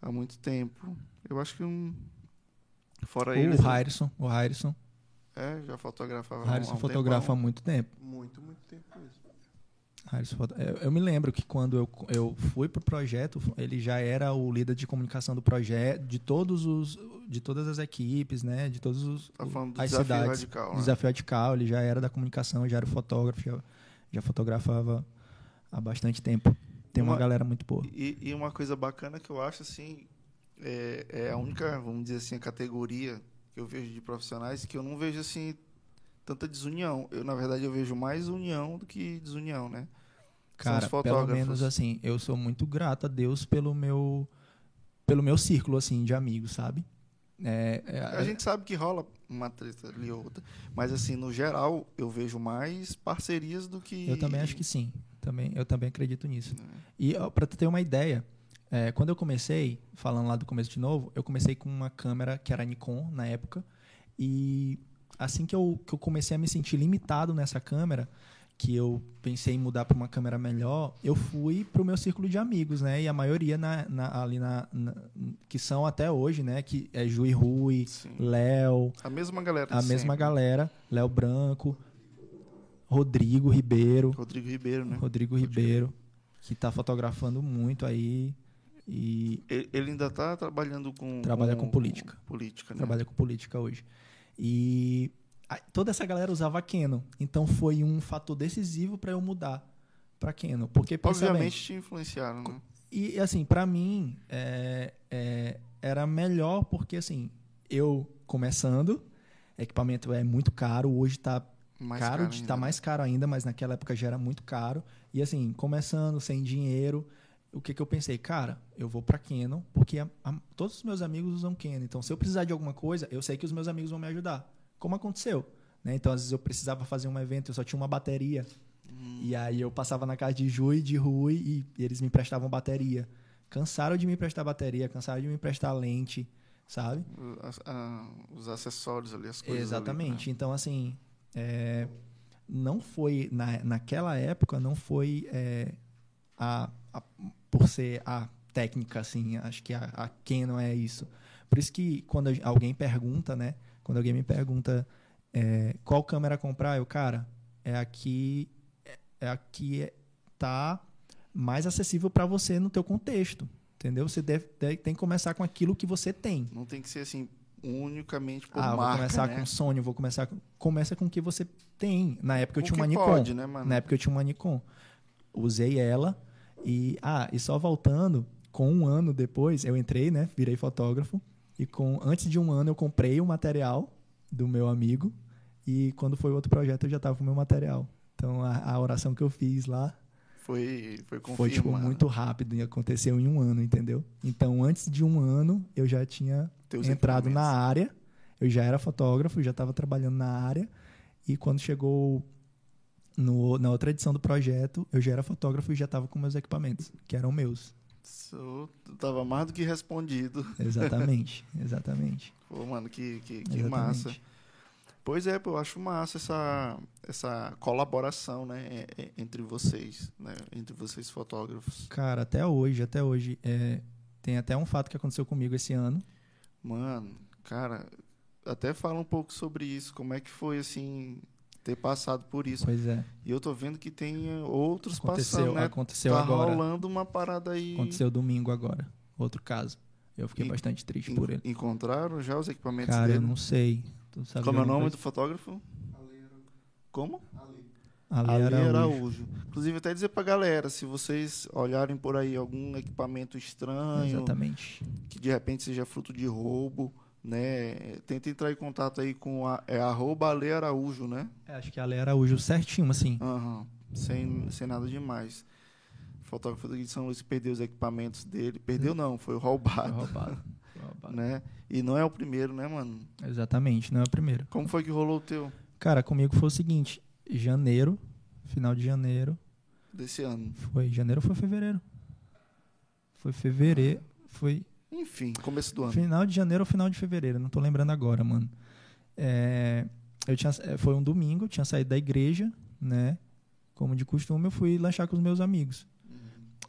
há muito tempo. Eu acho que um. Fora o eles. O Harrison. O Harrison. É, já fotografava Harrison um, fotografa há muito tempo. Muito, muito tempo mesmo. Harrison, eu, eu me lembro que quando eu, eu fui pro projeto, ele já era o líder de comunicação do projeto, de todos os de todas as equipes, né, de todos os tá falando do as desafio cidades, radical, né? desafio radical, ele já era da comunicação, já era fotógrafo, já, já fotografava há bastante tempo. Tem uma, uma galera muito boa. E, e, uma coisa bacana que eu acho assim, é, é a única, vamos dizer assim, a categoria que eu vejo de profissionais que eu não vejo assim tanta desunião. Eu na verdade eu vejo mais união do que desunião, né? Cara, pelo menos assim, eu sou muito grato a Deus pelo meu pelo meu círculo assim de amigos, sabe? É, é, a gente sabe que rola uma treta ali ou outra, mas assim no geral eu vejo mais parcerias do que eu também acho que sim, também eu também acredito nisso. É. E para ter uma ideia, é, quando eu comecei, falando lá do começo de novo, eu comecei com uma câmera que era Nikon na época. E assim que eu, que eu comecei a me sentir limitado nessa câmera, que eu pensei em mudar para uma câmera melhor, eu fui para o meu círculo de amigos, né? E a maioria na, na, ali na, na, que são até hoje, né? Que é Ju e Rui, Léo. A mesma galera. A mesma galera. Léo Branco, Rodrigo Ribeiro. Rodrigo Ribeiro, né? Rodrigo Ribeiro, que está fotografando muito aí. E ele ainda está trabalhando com. Trabalha com, com política. política, né? Trabalha com política hoje. E toda essa galera usava Canon. Então foi um fator decisivo para eu mudar para Canon. Porque, Obviamente te influenciaram, né? E, assim, para mim, é, é, era melhor porque, assim, eu começando, equipamento é muito caro. Hoje está mais caro, caro tá mais caro ainda, mas naquela época já era muito caro. E assim, começando, sem dinheiro, o que, que eu pensei? Cara, eu vou para Canon, porque a, a, todos os meus amigos usam Canon. Então, se eu precisar de alguma coisa, eu sei que os meus amigos vão me ajudar. Como aconteceu. Né? Então, às vezes eu precisava fazer um evento, eu só tinha uma bateria. Hum. E aí eu passava na casa de Ju e de Rui e, e eles me emprestavam bateria. Cansaram de me emprestar bateria, cansaram de me emprestar lente, sabe? Os, os acessórios ali, as coisas. Exatamente. Ali, né? Então, assim, é, não foi, na, naquela época, não foi é, a, a, por ser a técnica, assim, acho que a, a Canon é isso. Por isso que quando alguém pergunta, né? Quando alguém me pergunta é, qual câmera comprar, eu, cara, é aqui, é, é aqui tá mais acessível para você no teu contexto, entendeu? Você deve, deve, tem que começar com aquilo que você tem. Não tem que ser assim unicamente por ah, marca, vou começar né? com Sony, vou começar com... começa com o que você tem. Na época eu o tinha uma Nikon. Pode, né? Na época eu tinha uma Nikon. Usei ela e ah, e só voltando, com um ano depois eu entrei, né, virei fotógrafo e com antes de um ano eu comprei o material do meu amigo e quando foi outro projeto eu já estava com o meu material. Então a, a oração que eu fiz lá foi foi Foi tipo muito rápido e aconteceu em um ano, entendeu? Então antes de um ano eu já tinha Teus entrado na área, eu já era fotógrafo, já estava trabalhando na área e quando chegou no, na outra edição do projeto eu já era fotógrafo e já estava com meus equipamentos que eram meus. Isso tava mais do que respondido. Exatamente, <laughs> exatamente. Pô, mano, que, que, que massa. Pois é, eu acho massa essa, essa colaboração, né, entre vocês, né, entre vocês fotógrafos. Cara, até hoje, até hoje, é, tem até um fato que aconteceu comigo esse ano. Mano, cara, até fala um pouco sobre isso, como é que foi, assim, ter passado por isso. Pois é. E eu tô vendo que tem outros aconteceu, passando, né? Aconteceu tá agora. rolando uma parada aí. Aconteceu domingo agora, outro caso. Eu fiquei e, bastante triste por ele. Encontraram já os equipamentos Cara, dele? eu não sei. Como é o nome coisa? do fotógrafo? Como? Ali, Ali Araújo. Araújo. Inclusive, até dizer pra galera, se vocês olharem por aí algum equipamento estranho, Exatamente. que de repente seja fruto de roubo, né? Tenta entrar em contato aí com a é arroba Ale Araújo, né? É, acho que é Ale Araújo certinho, assim. Uhum. Sem, sem nada demais. O fotógrafo de São Luís perdeu os equipamentos dele. Perdeu hum. não, foi roubado. Foi roubado. Foi <laughs> roubado. né? E não é o primeiro, né, mano? Exatamente, não é o primeiro. Como foi que rolou o teu? Cara, comigo foi o seguinte, janeiro, final de janeiro. Desse ano. Foi, janeiro ou foi fevereiro? Foi fevereiro, foi... Enfim, começo do ano. Final de janeiro ou final de fevereiro, não tô lembrando agora, mano. É, eu tinha, é, foi um domingo, tinha saído da igreja, né? Como de costume, eu fui lanchar com os meus amigos. Uhum.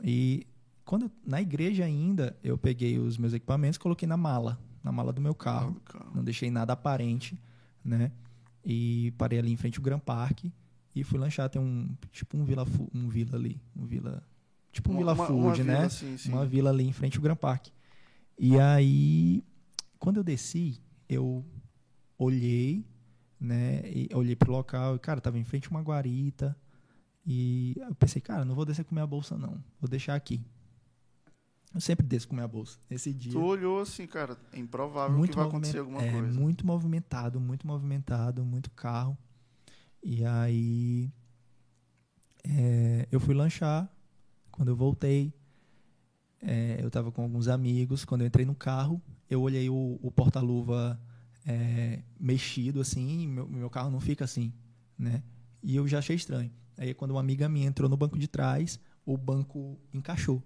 E quando na igreja ainda, eu peguei os meus equipamentos e coloquei na mala, na mala do meu carro. Não deixei nada aparente, né? E parei ali em frente ao Grand Park e fui lanchar. Tem um tipo um vila, um vila ali, um vila, tipo um uma, vila food, uma né? Vila, sim, sim. Uma vila ali em frente ao Grand Park. E aí, quando eu desci, eu olhei, né? Olhei pro local, e, cara, tava em frente a uma guarita. E eu pensei, cara, não vou descer com minha bolsa, não. Vou deixar aqui. Eu sempre desço com minha bolsa. Nesse dia. Tu olhou assim, cara, é improvável muito que vai acontecer alguma é, coisa. Muito movimentado, muito movimentado, muito carro. E aí é, eu fui lanchar. Quando eu voltei, é, eu estava com alguns amigos. Quando eu entrei no carro, eu olhei o, o porta-luva é, mexido assim. Meu, meu carro não fica assim, né? E eu já achei estranho. Aí quando uma amiga minha entrou no banco de trás, o banco encaixou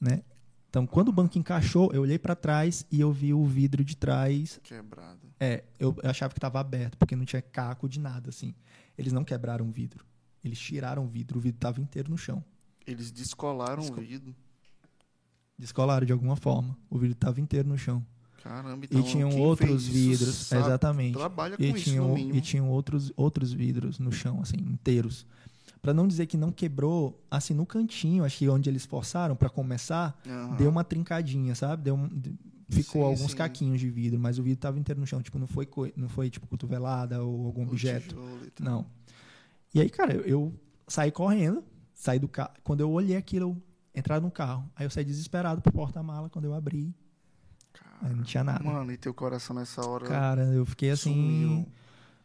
né? Então, quando o banco encaixou, eu olhei para trás e eu vi o vidro de trás quebrado. É, eu achava que estava aberto porque não tinha caco de nada assim. Eles não quebraram o vidro. Eles tiraram o vidro, o vidro estava inteiro no chão. Eles descolaram Descol... o vidro. Descolaram de alguma forma. O vidro estava inteiro no chão. Caramba, então e tinham outros vidros, exatamente. Trabalha e tinham. E tinham outros, outros vidros no chão, assim, inteiros. Para não dizer que não quebrou, assim, no cantinho, acho que onde eles forçaram para começar, Aham. deu uma trincadinha, sabe? Deu um- ficou Sim, alguns sim. caquinhos de vidro, mas o vidro tava inteiro no chão, tipo, não foi, não foi tipo cotovelada ou algum O objeto. e. Não. E aí, cara, eu, eu saí correndo, saí do carro. Quando eu olhei aquilo, eu entrar no carro. Aí eu saí desesperado pro porta-mala quando eu abri. Aí não tinha nada. Mano, e teu coração nessa hora Cara, eu fiquei assim. sumiu.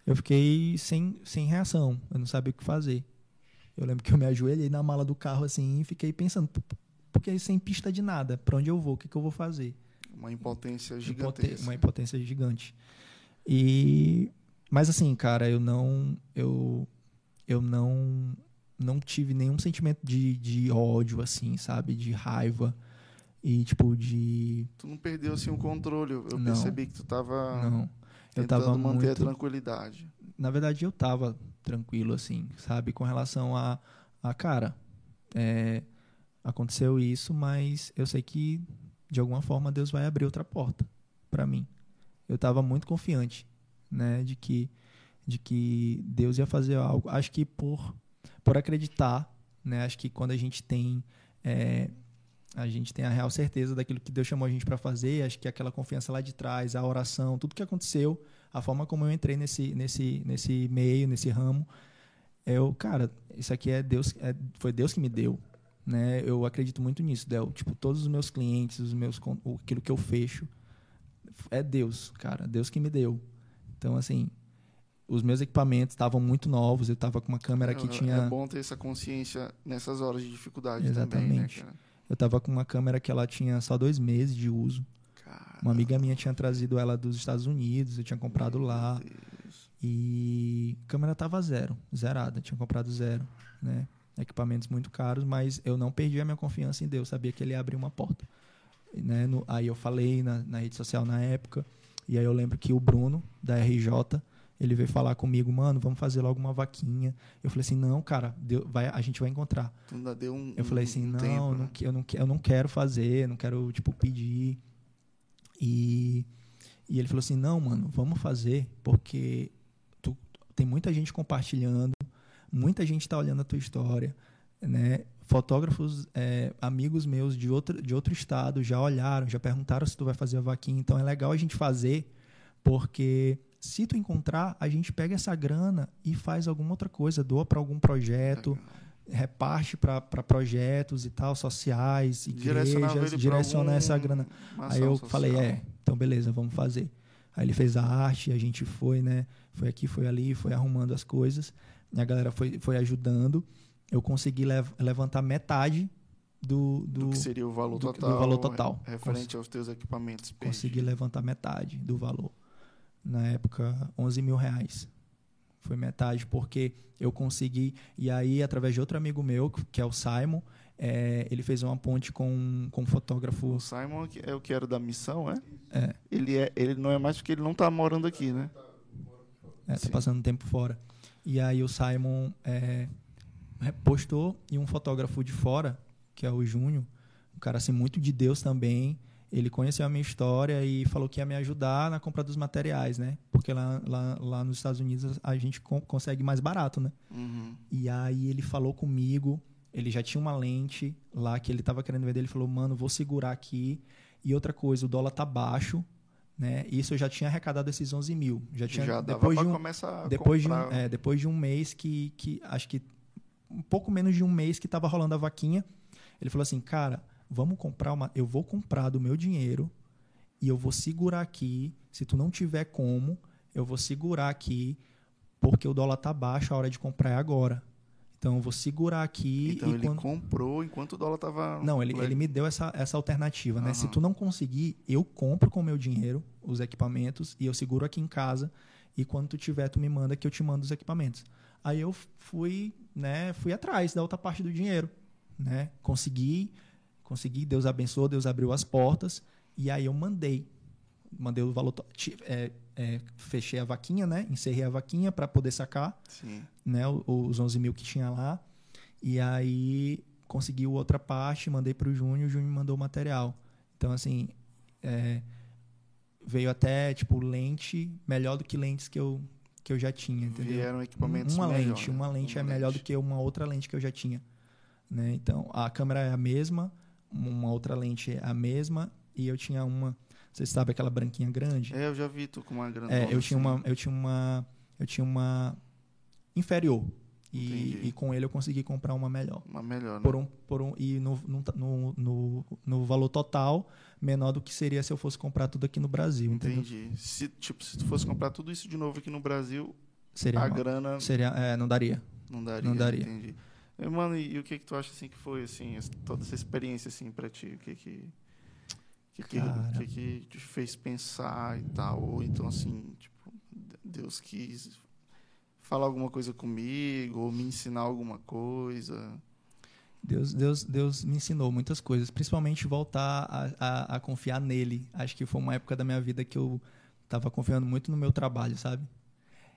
Eu fiquei sem, sem reação. Eu não sabia o que fazer. Eu lembro que eu me ajoelhei na mala do carro assim e fiquei pensando, "P- p- porque sem pista de nada, pra onde eu vou, o que, que eu vou fazer? Uma impotência gigantesca. Uma impotência gigante. E mas assim, cara, eu não eu eu não não tive nenhum sentimento de, de ódio assim, sabe, de raiva e tipo de Tu não perdeu assim o controle. Eu Não. percebi que tu tava não. Eu tentando tava manter a muito tranquilidade. na verdade eu tava tranquilo assim, sabe, com relação a, a cara, é, aconteceu isso, mas eu sei que de alguma forma Deus vai abrir outra porta pra mim. Eu tava muito confiante, né, de que de que Deus ia fazer algo. Acho que por por acreditar, né, acho que quando a gente tem é, a gente tem a real certeza daquilo que Deus chamou a gente para fazer, acho que aquela confiança lá de trás, a oração, tudo que aconteceu, a forma como eu entrei nesse, nesse, nesse meio, nesse ramo, eu, cara, isso aqui é Deus, é, foi Deus que me deu, né? Eu acredito muito nisso, Del. Tipo, todos os meus clientes, os meus, aquilo que eu fecho, é Deus, cara, Deus que me deu. Então, assim, os meus equipamentos estavam muito novos, eu tava com uma câmera que É- tinha É bom ter essa consciência nessas horas de dificuldade também, Exatamente. né, cara? eu tava com uma câmera que ela tinha só dois meses de uso. Cara, Uma amiga minha tinha trazido ela dos Estados Unidos, eu tinha comprado lá. meu Deus. E a câmera tava zero, zerada, tinha comprado zero, né? Equipamentos muito caros, mas eu não perdi a minha confiança em Deus, sabia que ele ia abrir uma porta. Né? No- aí eu falei na, na rede social na época, e aí eu lembro que o Bruno, da RJ, ele veio falar comigo, mano, vamos fazer logo uma vaquinha. Eu falei assim, não, cara, Deus, vai, a gente vai encontrar. Ainda deu um. Eu falei assim, um não, tempo, não né? que- eu, não, eu não quero fazer, não quero, tipo, pedir. E, e ele falou assim, não, mano, vamos fazer, porque tu, tem muita gente compartilhando, muita gente tá olhando a tua história, né? Fotógrafos, é, amigos meus de outro, de outro estado já olharam, já perguntaram se tu vai fazer a vaquinha. Então é legal a gente fazer, porque se tu encontrar, a gente pega essa grana e faz alguma outra coisa, doa para algum projeto, reparte para projetos e tal, sociais, igrejas, direciona essa grana. Aí eu social. falei, é, então beleza, vamos fazer. Aí ele fez a arte, a gente foi, né? Foi aqui, foi ali, foi arrumando as coisas. A galera foi, foi ajudando. Eu consegui lev- levantar metade do, do, Do que seria o valor do- do total. valor total. Referente aos teus equipamentos. consegui levantar metade do valor. Na época, 11 mil reais. Foi metade, porque eu consegui. E aí, através de outro amigo meu, que é o Simon, é, ele fez uma ponte com, com um fotógrafo. O Simon é o que era da missão, é? É. Ele, é, ele não é mais porque ele não tá morando aqui, né? É, tá Sim. passando tempo fora. E aí o Simon é, postou e um fotógrafo de fora, que é o Júnior, um cara assim muito de Deus também, ele conheceu a minha história e falou que ia me ajudar na compra dos materiais, né? Porque lá, lá, lá nos Estados Unidos a gente con- consegue mais barato, né? Uhum. E aí ele falou comigo, ele já tinha uma lente lá que ele tava querendo vender, ele falou, mano, vou segurar aqui. E outra coisa, o dólar tá baixo, né? Isso eu já tinha arrecadado esses 11 mil. Já tinha, Já depois de um, depois de, um, comprar. é, depois de um mês que, que acho que um pouco menos de um mês que tava rolando a vaquinha, ele falou assim, cara, vamos comprar uma, eu vou comprar do meu dinheiro e eu vou segurar aqui, se tu não tiver como, eu vou segurar aqui porque o dólar tá baixo, a hora de comprar é agora. Então eu vou segurar aqui Então e ele quando... comprou enquanto o dólar tava. Não, ele, ele me deu essa, essa alternativa, né? Se Aham. tu não conseguir, eu compro com o meu dinheiro os equipamentos e eu seguro aqui em casa e quando tu tiver, tu me manda que eu te mando os equipamentos. Aí eu fui, né, fui atrás da outra parte do dinheiro, né? Consegui, consegui, Deus abençoou, Deus abriu as portas e aí eu mandei. Mandei o valor, é, é, fechei a vaquinha, né? Encerrei a vaquinha para poder sacar Sim. né, os 11 mil que tinha lá. E aí conseguiu outra parte, mandei para o Júnior, o Júnior me mandou o material. Então, assim, é, veio até, tipo, lente melhor do que lentes que eu, que eu já tinha, entendeu? Vieram equipamentos Uma melhor, lente, né? uma lente Uma é melhor lente. do que uma outra lente que eu já tinha. Né? Então, a câmera é a mesma, uma outra lente a mesma, e eu tinha uma. Você sabe aquela branquinha grande? É, eu já vi tu com uma grande. É, eu tinha uma. Eu tinha uma. Eu tinha uma inferior. E, e com ele eu consegui comprar uma melhor. Uma melhor, né? Por um, por um, e no, no, no, no, valor total, menor do que seria se eu fosse comprar tudo aqui no Brasil, entendeu? Entendi. Se, tipo, se tu fosse comprar tudo isso de novo aqui no Brasil, Seria a mal. grana Seria, é, não daria. não daria. não daria. Entendi. E, Mano, e, e o que que tu acha assim que foi assim, essa- toda essa experiência assim para ti? O que que que que que te fez pensar e tal? Ou então assim, tipo, Deus quis falar alguma coisa comigo ou me ensinar alguma coisa? Deus, Deus, Deus me ensinou muitas coisas, principalmente voltar a, a, a confiar nele. Acho que foi uma época da minha vida que eu estava confiando muito no meu trabalho, sabe?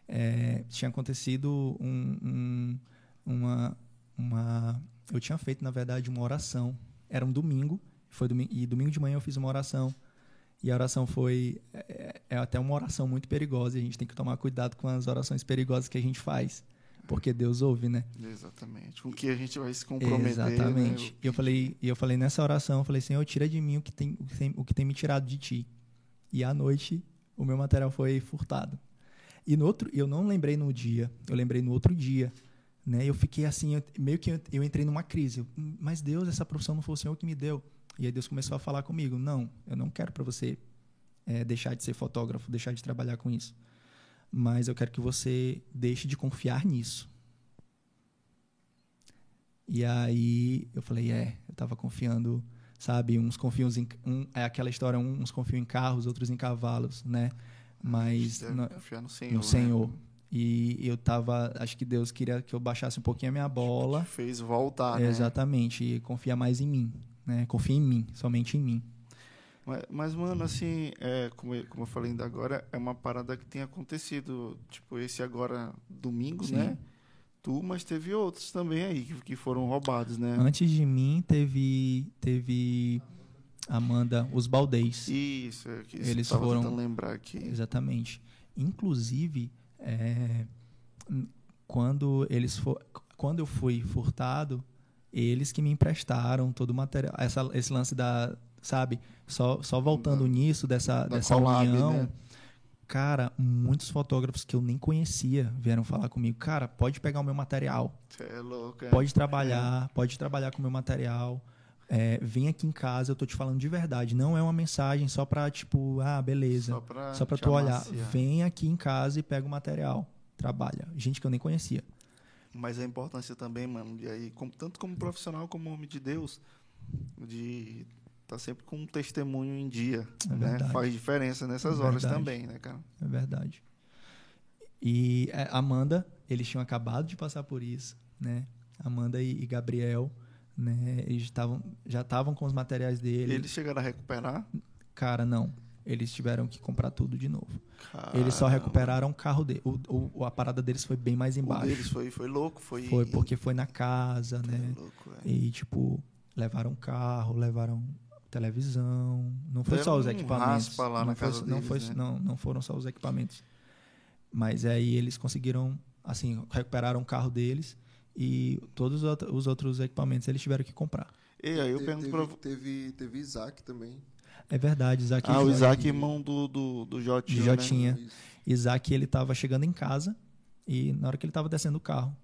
É, tinha acontecido um, um- uma, uma. Eu tinha feito, na verdade, uma oração. Era um domingo, foi domingo, e domingo de manhã eu fiz uma oração. E a oração foi. É, é até uma oração muito perigosa, e a gente tem que tomar cuidado com as orações perigosas que a gente faz. Porque Deus ouve, né? Exatamente. Com que a gente vai se comprometer, Exatamente. né? E eu falei, e eu falei nessa oração, eu falei, Senhor, tira de mim o que tem, o que tem, o que tem me tirado de ti. E à noite o meu material foi furtado. E no outro, eu não lembrei no dia, eu lembrei no outro dia, né? Eu fiquei assim, eu- meio que eu, eu entrei numa crise. Eu, "Hum, Mas Deus, essa profissão não foi o Senhor que me deu. E aí Deus começou a falar comigo, não, eu não quero para você eh, deixar de ser fotógrafo, deixar de trabalhar com isso. Mas eu quero que você deixe de confiar nisso. E aí eu falei, é, eu tava confiando, sabe, uns confiam em, um, é aquela história, uns confiam em carros, outros em cavalos, né? Mas não- confiar no Senhor. no né? E eu tava, acho que Deus queria que eu baixasse um pouquinho a minha bola. Te fez voltar, né? Exatamente, e confiar mais em mim, né? Confia em mim, somente em mim. Mas, mas, mano, assim, é, como, eu, como eu falei ainda agora, é uma parada que tem acontecido. Tipo, esse agora, domingo, Sim. né? Tu, mas teve outros também aí que, que foram roubados, né? Antes de mim teve teve Amanda, os Baldês. Isso, é que Eles eu tava foram- lembrar aqui. Exatamente. Inclusive, é, quando eles for, quando eu fui furtado, eles que me emprestaram todo o material. Essa, esse lance da, sabe? Só, só voltando Da- nisso dessa, da dessa collab, união. né? Cara, muitos fotógrafos que eu nem conhecia vieram falar comigo. Cara, pode pegar o meu material. Cê é louco, é. Pode trabalhar, pode trabalhar com o meu material. É, vem aqui em casa, eu tô te falando de verdade. Não é uma mensagem só pra, tipo, ah, beleza. Só pra, Só pra tu olhar. amaciar. Vem aqui em casa e pega o material. Trabalha. Gente que eu nem conhecia. Mas a importância também, mano, de aí, como, tanto como profissional como homem de Deus, de estar sempre com um testemunho em dia. É né? Faz diferença nessas É horas também, né, cara? É verdade. E é, Amanda, eles tinham acabado de passar por isso, né? Amanda e, e Gabriel, né? Eles tavam, já estavam com os materiais dele. Eles chegaram a recuperar? Cara, não. Eles tiveram que comprar tudo de novo. Eles só Caramba. recuperaram o carro dele. O, o- a parada deles foi bem mais O embaixo. deles foi, foi louco, foi. Foi porque foi na casa, foi né? louco, é. E, tipo, levaram carro, levaram televisão. Não foi Deram só os um equipamentos. raspa lá não, na foi, casa não, deles, foi, né? não, não foram só os equipamentos. Mas aí eles conseguiram, assim, recuperaram o carro deles e todos os outro- os outros equipamentos eles tiveram que comprar. E aí eu Te- pergunto teve, pra teve, teve Isaac também. É verdade, Isaac. Ah, o Isaac, Isaac, irmão do, do, do Jotinho. De Jotinho. Tinha. Isso. Isaac, ele tava chegando em casa e na hora que ele tava descendo o carro,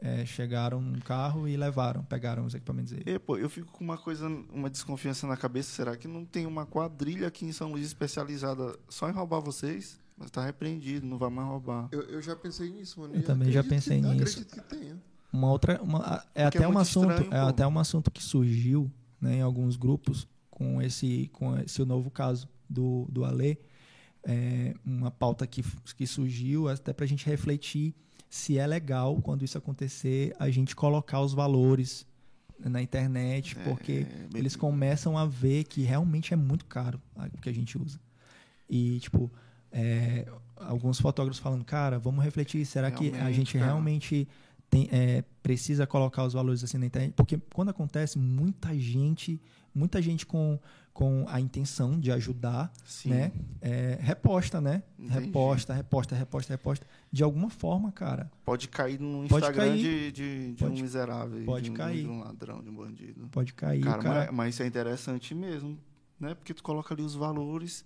é, chegaram no carro e levaram, pegaram os equipamentos dele. E, pô, eu fico com uma coisa, uma desconfiança na cabeça. Será que não tem uma quadrilha aqui em São Luís especializada só em roubar vocês? Mas tá repreendido, não vai mais roubar. Eu, eu já pensei nisso, mano. Eu e também já pensei que, nisso. Acredito que tenha. Uma outra, uma, é Porque até é um assunto, estranho, é pô. até um assunto que surgiu, né, em alguns grupos com esse, com esse novo caso do do Alê, é, uma pauta que que surgiu até para a gente refletir se é legal quando isso acontecer a gente colocar os valores na internet, porque É, eles começam a ver que realmente é muito caro o que a gente usa. E, tipo, é, alguns fotógrafos falando, cara, vamos refletir, será que a Realmente, gente cara. realmente tem, é, precisa colocar os valores assim na internet, porque quando acontece, muita gente, muita gente com, com a intenção de ajudar, Sim. né? É, reposta, né? Entendi. Reposta, reposta, reposta, reposta. De alguma forma, cara. Pode cair no Instagram cair, de, de, de pode, um miserável. Pode de um, cair. De um ladrão, de um bandido. Pode cair, cara. cara. Mas, mas isso é interessante mesmo, né? Porque tu coloca ali os valores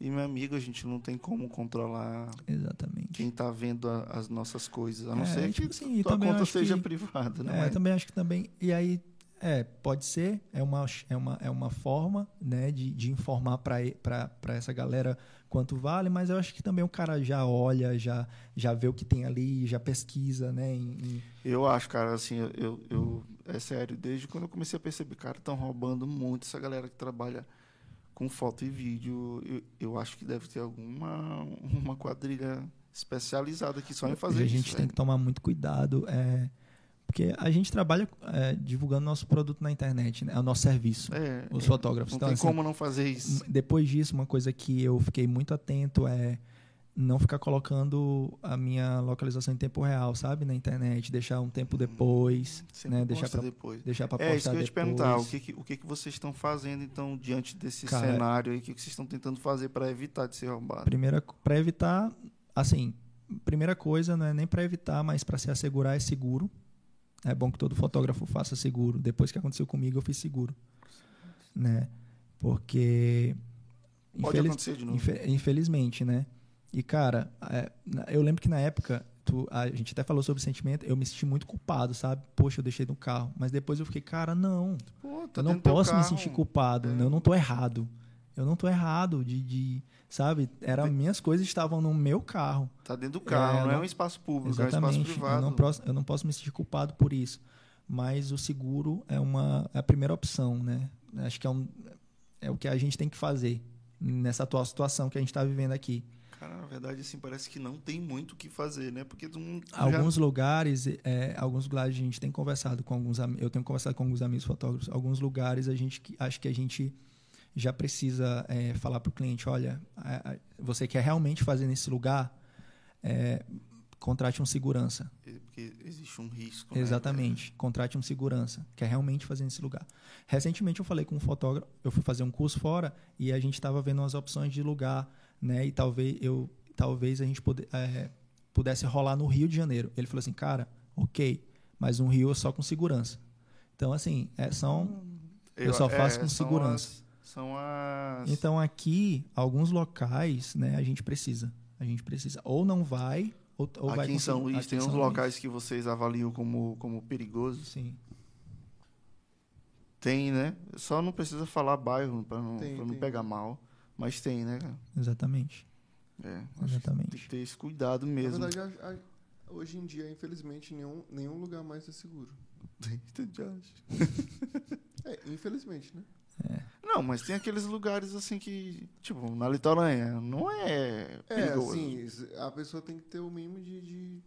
e, meu amigo, a gente não tem como controlar Exatamente. quem está vendo a, as nossas coisas. A não é, ser tipo que assim, tua conta seja que, privada. Né? É, eu também acho que também. E aí, é, pode ser, é uma, é uma, é uma forma né, de, de informar para essa galera quanto vale, mas eu acho que também o cara já olha, já, já vê o que tem ali, já pesquisa, né? Em, em... Eu acho, cara, assim, eu, eu, é sério, desde quando eu comecei a perceber, cara, estão roubando muito essa galera que trabalha com foto e vídeo, eu, eu acho que deve ter alguma <laughs> uma quadrilha especializada aqui só em fazer isso. A gente isso, tem que tomar muito cuidado, é, porque a gente trabalha é, divulgando nosso produto na internet, né? é o nosso serviço, é, os fotógrafos. Não então, tem assim, como não fazer isso. Depois disso, uma coisa que eu fiquei muito atento é não ficar colocando a minha localização em tempo real, sabe, na internet, deixar um tempo depois, Sempre né, deixar para depois. deixar para postar É isso que eu ia te perguntar, o que que, o que que vocês estão fazendo então diante desse Cara, cenário aí, o que que vocês estão tentando fazer para evitar de ser roubado? Primeira para evitar, assim, primeira coisa não é nem para evitar, mas para se assegurar é seguro. É bom que todo fotógrafo faça seguro. Depois que aconteceu comigo, eu fiz seguro, né? Porque Pode infeliz, acontecer de novo. Infelizmente, né? E, cara, é, eu lembro que na época, tu, a gente até falou sobre sentimento, eu me senti muito culpado, sabe? Poxa, eu deixei no carro. Mas depois eu fiquei, cara, não. Pô, tá eu não posso me sentir culpado. É. Eu não tô errado. Eu não tô errado de, de sabe? Era minhas coisas estavam no meu carro. Tá dentro do carro, é, não, é um espaço público, exatamente, é um espaço privado. Eu não, posso, eu não posso me sentir culpado por isso. Mas o seguro é uma é a primeira opção, né? Acho que é, um, é o que a gente tem que fazer nessa atual situação que a gente está vivendo aqui. Cara, na verdade, assim, parece que não tem muito o que fazer, né? Porque não, alguns já... lugares, é, alguns lugares a gente tem conversado com alguns eu tenho conversado com alguns amigos fotógrafos. Alguns lugares a gente acho que a gente já precisa é, falar para o cliente, olha, você quer realmente fazer nesse lugar, é, contrate um segurança. Porque existe um risco. Né? Exatamente. Né? Contrate um segurança. Quer realmente fazer nesse lugar. Recentemente eu falei com um fotógrafo, eu fui fazer um curso fora e a gente estava vendo umas opções de lugar né? E talvez eu, talvez a gente puder, é, pudesse rolar no Rio de Janeiro. Ele falou assim, cara, ok, mas um Rio é só com segurança. Então assim, é, são eu, eu só faço é, com segurança. As, são as. Então aqui alguns locais, né? A gente precisa, a gente precisa ou não vai ou, ou aqui vai em São Luís tem uns locais que vocês avaliam como como perigosos. Sim. Tem, né? Só não precisa falar bairro para não, não pegar mal. Mas tem, né, cara? Exatamente. É, Exatamente. Tem que ter esse cuidado mesmo. Na verdade, a, a, hoje em dia, infelizmente, nenhum, nenhum lugar mais é seguro. <laughs> <laughs> é, infelizmente, né? É. Não, mas tem aqueles lugares assim que, tipo, na litorânea, não é. É, perigoso. assim, a pessoa tem que ter o mínimo de, de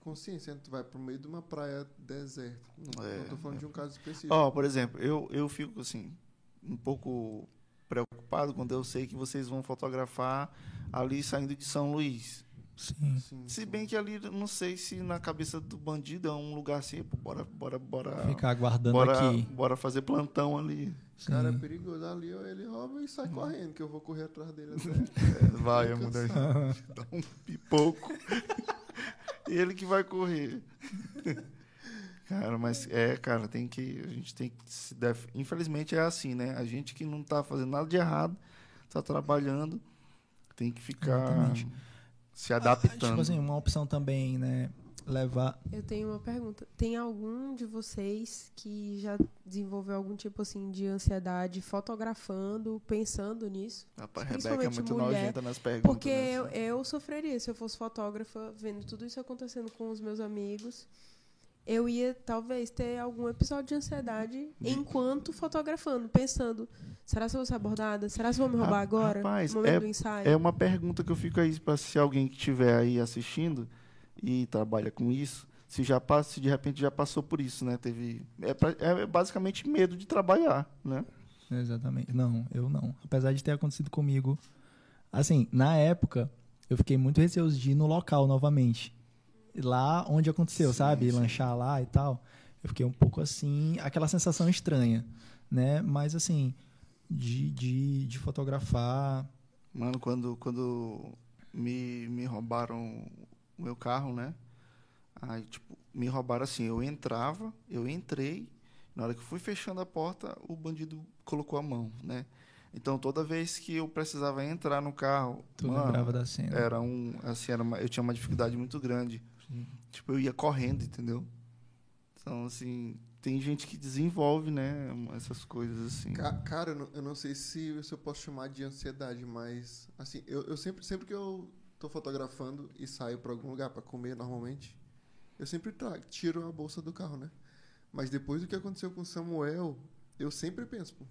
consciência. Tu vai pro meio de uma praia deserta. Não, é, não tô falando é. de um caso específico. Ó, oh, por exemplo, eu, eu fico assim, um pouco preocupado quando eu sei que vocês vão fotografar ali saindo de São Luís. Sim. sim se bem que ali, não sei se na cabeça do bandido é um lugar assim, pô, bora, bora, bora. Ficar aguardando bora, aqui. Bora fazer plantão ali. Sim. Cara, é perigoso. Ali ele rouba e sai hum. correndo, que eu vou correr atrás dele até. <laughs> É, vai, a mulher <laughs> dá um pipoco. <laughs> ele que vai correr. Cara, mas é, cara, tem que. A gente tem que. Se def... Infelizmente é assim, né? A gente que não tá fazendo nada de errado, tá trabalhando, tem que ficar Exatamente. Se adaptando. Ah, tipo assim, uma opção também, né? Levar. Eu tenho uma pergunta. Tem algum de vocês que já desenvolveu algum tipo assim de ansiedade fotografando, pensando nisso? Rapaz, Rebeca é muito mulher, nojenta nas perguntas. Porque né? eu, eu sofreria se eu fosse fotógrafa, vendo tudo isso acontecendo com os meus amigos eu ia talvez ter algum episódio de ansiedade enquanto fotografando, pensando: será que eu vou ser abordada? Será que vão me roubar agora? Rapaz, no momento é, do ensaio? É uma pergunta que eu fico aí para se alguém que estiver aí assistindo e trabalha com isso, se já passa, se de repente já passou por isso, né? Teve é, é basicamente medo de trabalhar, né? Exatamente. Não, eu não. Apesar de ter acontecido comigo, assim, na época, eu fiquei muito receoso de ir no local novamente lá onde aconteceu, Sim, sabe? sim. Lanchar lá e tal. Eu fiquei um pouco assim, aquela sensação estranha, né? Mas assim, de, de, de fotografar. Mano, quando, quando me, me roubaram o meu carro, né? Aí, tipo, me roubaram assim, eu entrava, eu entrei, na hora que eu fui fechando a porta, o bandido colocou a mão, né? Então, toda vez que eu precisava entrar no carro, Tu mano, lembrava da cena. era um, assim, era uma- eu tinha uma dificuldade muito grande. Tipo, eu ia correndo, entendeu? Então, assim, tem gente que desenvolve, né, essas coisas assim. Ca- Cara, eu não, eu não sei se, se eu posso chamar de ansiedade, mas assim, eu, eu sempre, sempre que eu tô fotografando e saio pra algum lugar pra comer normalmente, eu sempre trago, tiro a bolsa do carro, né? Mas depois do que aconteceu com o Samuel, eu sempre penso, pô,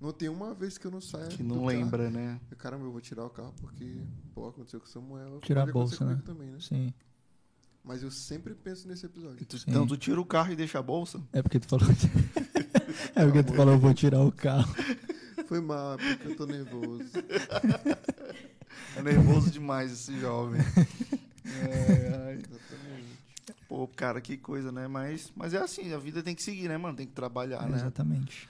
não tem uma vez que eu não saia Que do não carro. lembra, né? Eu, Caramba, eu vou tirar o carro porque, pô, aconteceu com o Samuel. Tirar a bolsa, acontecer né? comigo também, né? Sim. Mas eu sempre penso nesse episódio. Tu- então, tu tira o carro e deixa a bolsa? É porque tu falou. <laughs> é porque tu falou, vou tirar o carro. Foi mal, é porque eu tô nervoso. <laughs> É nervoso demais esse jovem. É. Exatamente. Pô, cara, que coisa, né? Mas, mas é assim, a vida tem que seguir, né, mano? Tem que trabalhar, né? Exatamente.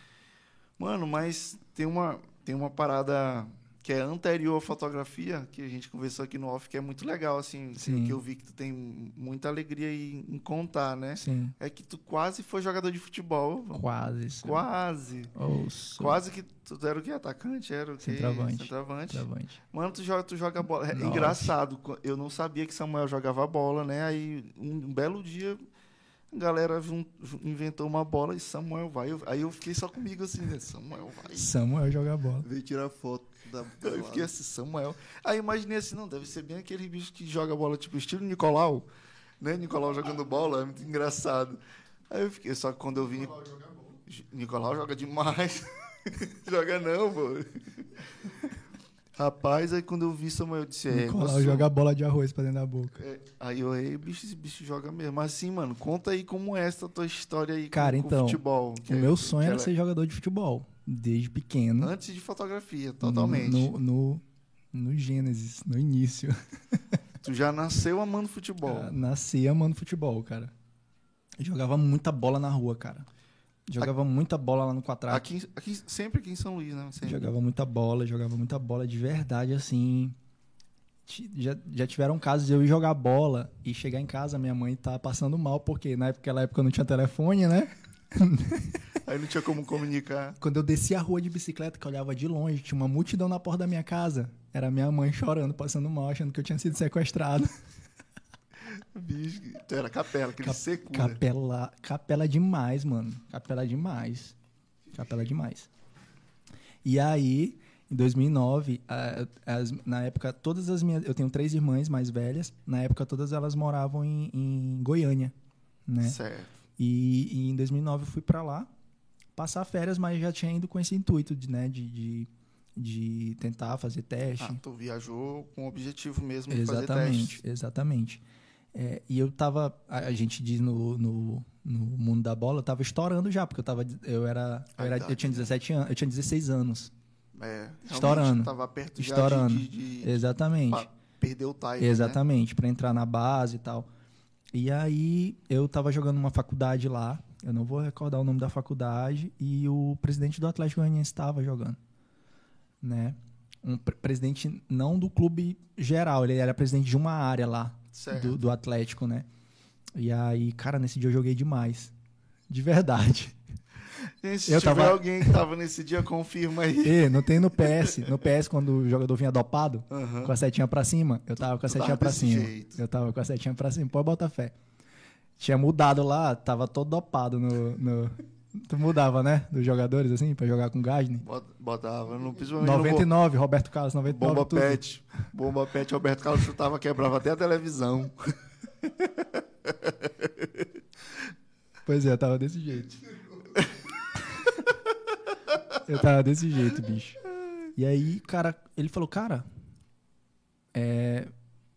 Mano, mas tem uma, tem uma parada que é anterior à fotografia, que a gente conversou aqui no off, que é muito legal, assim, que, Sim. que eu vi que tu tem muita alegria em, em contar, né? Sim. É que tu quase foi jogador de futebol. Quase. isso. Quase. Ouça. Quase que tu era o que? Atacante? Era o que? Centroavante. Centroavante. Centroavante. Mano, tu joga, tu joga bola. É Nossa. engraçado, eu não sabia que Samuel jogava bola, né? Aí, um, um belo dia, a galera inventou uma bola e Samuel vai. Eu- aí eu fiquei só comigo assim, né? Samuel vai. Samuel joga bola. Veio tirar foto da Eu fiquei assim, Samuel. Aí imaginei assim, não, deve ser bem aquele bicho que joga bola, tipo, estilo Nicolau, né? Nicolau jogando bola, é muito engraçado. Aí eu fiquei, só que quando eu vi. Nicolau joga demais. <laughs> joga não, pô. Rapaz, aí quando eu vi Samuel, eu disse, é. Nicolau joga bola de arroz pra dentro da boca. é, aí eu, ei, bicho, esse bicho joga mesmo. Mas assim, mano, conta aí como é essa tua história aí com- Cara, com, então, futebol. que O é- meu sonho era ela- ser jogador de futebol. Desde pequeno. Antes de fotografia, totalmente. No, no, no Gênesis, no início. <laughs> Tu já nasceu amando futebol. Ah, Nasci amando futebol, cara. Eu jogava muita bola na rua, cara. Jogava muita bola lá no quadrado. Aqui, aqui, sempre aqui em São Luís, né? Sempre. Jogava muita bola, jogava muita bola de verdade, assim. Já, já tiveram casos de eu ir jogar bola e chegar em casa, minha mãe tá passando mal, porque na época, naquela época não tinha telefone, né? <laughs> Aí não tinha como comunicar. Quando eu descia a rua de bicicleta, que eu olhava de longe, tinha uma multidão na porta da minha casa. Era minha mãe chorando, passando mal, achando que eu tinha sido sequestrado. <laughs> Bicho, tu era capela, aquele Cap- secura. Capela, capela demais, mano. Capela demais. Capela demais. E aí, em 2009, a- as- na época, todas as minhas. Eu tenho três irmãs mais velhas. Na época, todas elas moravam em, em Goiânia, né? Certo. E, e em 2009 eu fui pra lá passar férias, mas já tinha ido com esse intuito de, né, de, de, de tentar fazer teste. Ah, tu viajou com o objetivo mesmo de fazer Exatamente, testes. exatamente. É, e eu tava, a, gente diz no, no, no mundo da bola, eu tava estourando já, porque eu tava, eu era, eu, era, eu tinha 17 anos, eu tinha 16 anos. É, Estourando. Tava perto Estourando. de, de, de Exatamente. perder o time, né? Exatamente, pra entrar na base e tal. E aí eu tava jogando uma faculdade lá, eu não vou recordar o nome da faculdade, e o presidente do Atlético Goianiense estava jogando, né? Um pre- presidente não do clube geral, ele era presidente de uma área lá do, do Atlético, né? E aí, cara, nesse dia eu joguei demais. De verdade. Gente, <laughs> se Eu tiver tava- alguém que tava nesse dia, confirma aí. E não tem no PS. No PS, quando o jogador vinha dopado, Aham. com a setinha pra cima, eu tava com a setinha pra cima. jeito. Eu tava com a setinha pra cima, pode botar fé. Tinha mudado lá, tava todo dopado no. no- Tu mudava, né? Dos jogadores, assim, pra jogar com Gasney. Bot- Botava, no 99, Roberto Carlos, 99. Bomba tudo. Pet. Bomba Pet, Roberto Carlos chutava, quebrava até a televisão. Pois é, eu tava desse jeito. eu tava desse jeito, bicho. E aí, cara, ele falou, cara, é,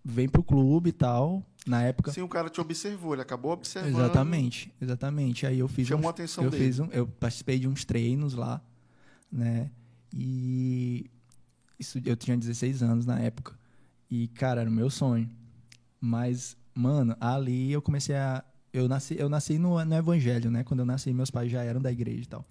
vem pro clube e tal. Na época. Sim, o cara te observou, ele acabou observando. Exatamente, exatamente. Aí eu fiz Chamou uns- a atenção eu dele. fiz um, eu participei de uns treinos lá, né? E isso eu tinha 16 anos na época. E cara, era o meu sonho. Mas mano, ali eu comecei a. Eu nasci, eu nasci no, no Evangelho, né? Quando eu nasci, meus pais já eram da igreja e tal.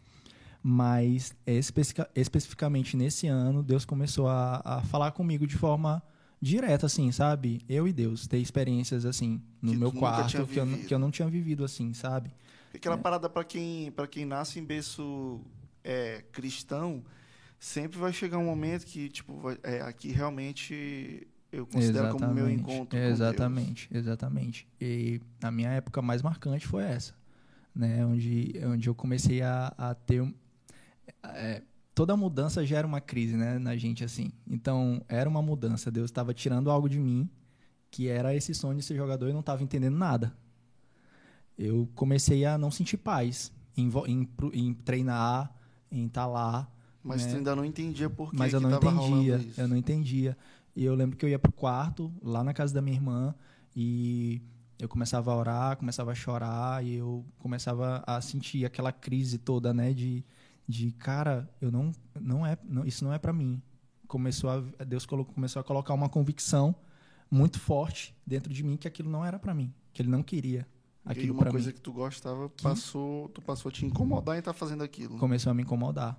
Mas especifica- especificamente nesse ano, Deus começou a, a falar comigo de forma direta, assim, sabe? Eu e Deus, ter experiências assim no Que meu quarto que eu, não- que eu não tinha vivido assim, sabe? Aquela parada para quem, pra quem nasce em berço é, cristão, sempre vai chegar um momento que, tipo, vai- é, aqui realmente eu considero como meu encontro Exatamente, exatamente. E a minha época mais marcante foi essa, né? Onde, onde eu comecei a, a ter é, toda mudança gera uma crise, né, na gente assim. Então era uma mudança. Deus estava tirando algo de mim que era esse sonho de ser jogador e não estava entendendo nada. Eu comecei a não sentir paz em, em em treinar, em estar lá. Deus. Mas né? tu ainda não entendia por que Mas que eu não tava rolando entendia, isso. eu não entendia. E eu lembro que eu ia pro quarto, lá na casa da minha irmã, e eu começava a orar, começava a chorar, e eu começava a sentir aquela crise toda, né, de, de cara, eu não, não é, não, isso não é para mim. Começou a, Deus colocou, começou a colocar uma convicção muito forte dentro de mim que aquilo não era para mim, que ele não queria e aquilo uma para coisa mim. que tu gostava, Que- passou, tu passou a te incomodar em estar fazendo aquilo. Começou a me incomodar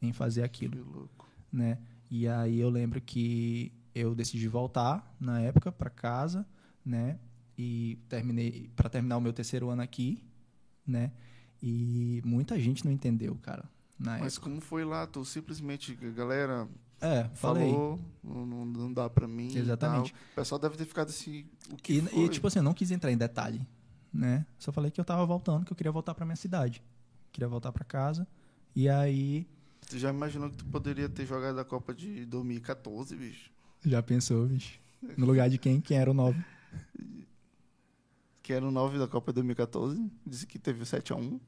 em fazer aquilo. Que louco. né? E aí eu lembro que eu decidi voltar na época para casa, né? E terminei para terminar o meu terceiro ano aqui, né? E muita gente não entendeu, cara. Mas como foi lá? Tu simplesmente, galera, época. É, falei. falou, não, não- dá pra mim. Exatamente. O pessoal deve ter ficado assim, o que E, e, tipo assim, eu não quis entrar em detalhe, né? Só falei que eu tava voltando, que eu queria voltar para minha cidade. Queria voltar para casa. E aí Tu já imaginou que tu poderia ter jogado a Copa de 2014, bicho? já pensou, bicho. No lugar de quem? Quem era o 9? Que era o 9 da Copa de 2014. Disse que teve o 7x1.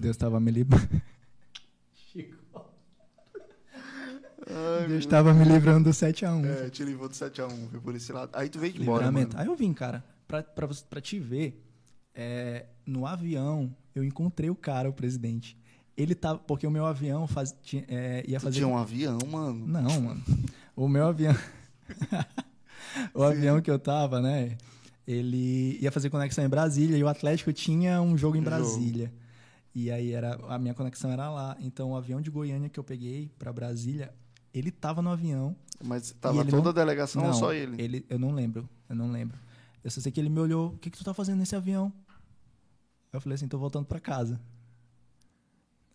Deus tava me livrando. Deus tava me livrando do 7 a 1 É, te livrou do 7x1, viu, por esse lado. Aí tu veio embora, Livramento. mano. Aí eu vim, cara, pra, pra, você- pra te ver, é, no avião, eu encontrei o cara, o presidente. Ele tava. Porque o meu avião faz, tinha, é, ia Tu fazer. tinha um avião, mano. Não, mano. O meu avião. <laughs> o avião que eu tava, né? Ele ia fazer conexão em Brasília e o Atlético tinha um jogo em Jogo. E aí era, a minha conexão era lá. Então o avião de Goiânia que eu peguei pra Brasília, ele tava no avião. Mas tava ele toda não- a delegação ou Não, só ele? Eu não lembro. Eu não lembro. Eu só sei que ele me olhou. O que, que tu tá fazendo nesse avião? Eu falei assim, tô voltando pra casa.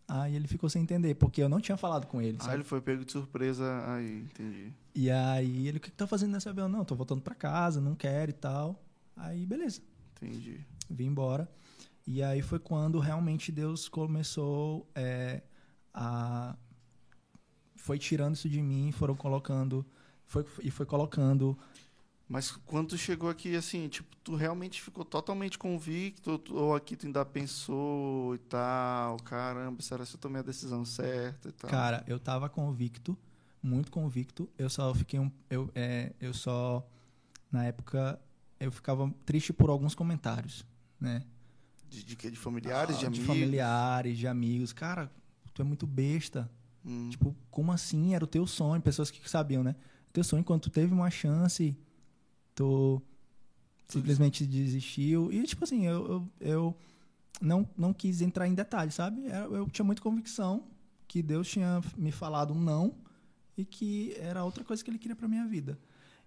Aí ele ficou sem entender, porque eu não tinha falado com ele. Ah, sabe? ele foi pego de surpresa. Aí, entendi. E aí ele, o que, que tá fazendo nesse avião? Não, tô voltando pra casa, não quero e tal. Aí, beleza. Entendi. Vim embora. E aí foi quando realmente Deus começou é, a. Foi tirando isso de mim, foram colocando. Foi, e foi colocando Mas quando tu chegou aqui, assim, tipo, tu realmente ficou totalmente convicto? Ou aqui tu ainda pensou e tal? Caramba, será que eu tomei a decisão certa e tal? Cara, eu tava convicto, muito convicto. Eu só fiquei um. Eu, é, eu só. Na época, eu ficava triste por alguns comentários, né? De, de? De familiares, de Ah, amigos? familiares, de amigos. Cara, tu é muito besta. Hum. Tipo, como assim? Era o teu sonho. Pessoas que sabiam, né? Teu sonho, quando tu teve uma chance, tu simplesmente desistiu. E, tipo assim, eu, eu, eu não, não quis entrar em detalhes, sabe? Eu, eu tinha muita convicção que Deus tinha me falado um não e que era outra coisa que Ele queria pra minha vida.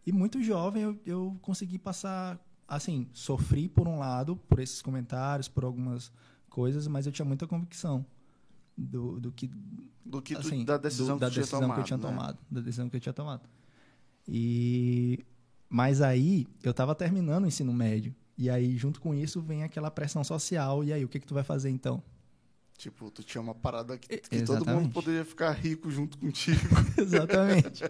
E muito jovem eu, eu consegui passar, assim, sofri por um lado, por esses comentários, por algumas coisas, mas eu tinha muita convicção do, do que Do que tu, assim, da decisão, do- que, da tu tinha decisão tomado, que eu tinha né? tomado, da decisão que eu tinha tomado. E mas aí eu tava terminando o ensino médio e aí junto com isso vem aquela pressão social e aí o que que tu vai fazer então? Tipo, tu tinha uma parada que, que todo mundo poderia ficar rico junto contigo. <laughs> Exatamente.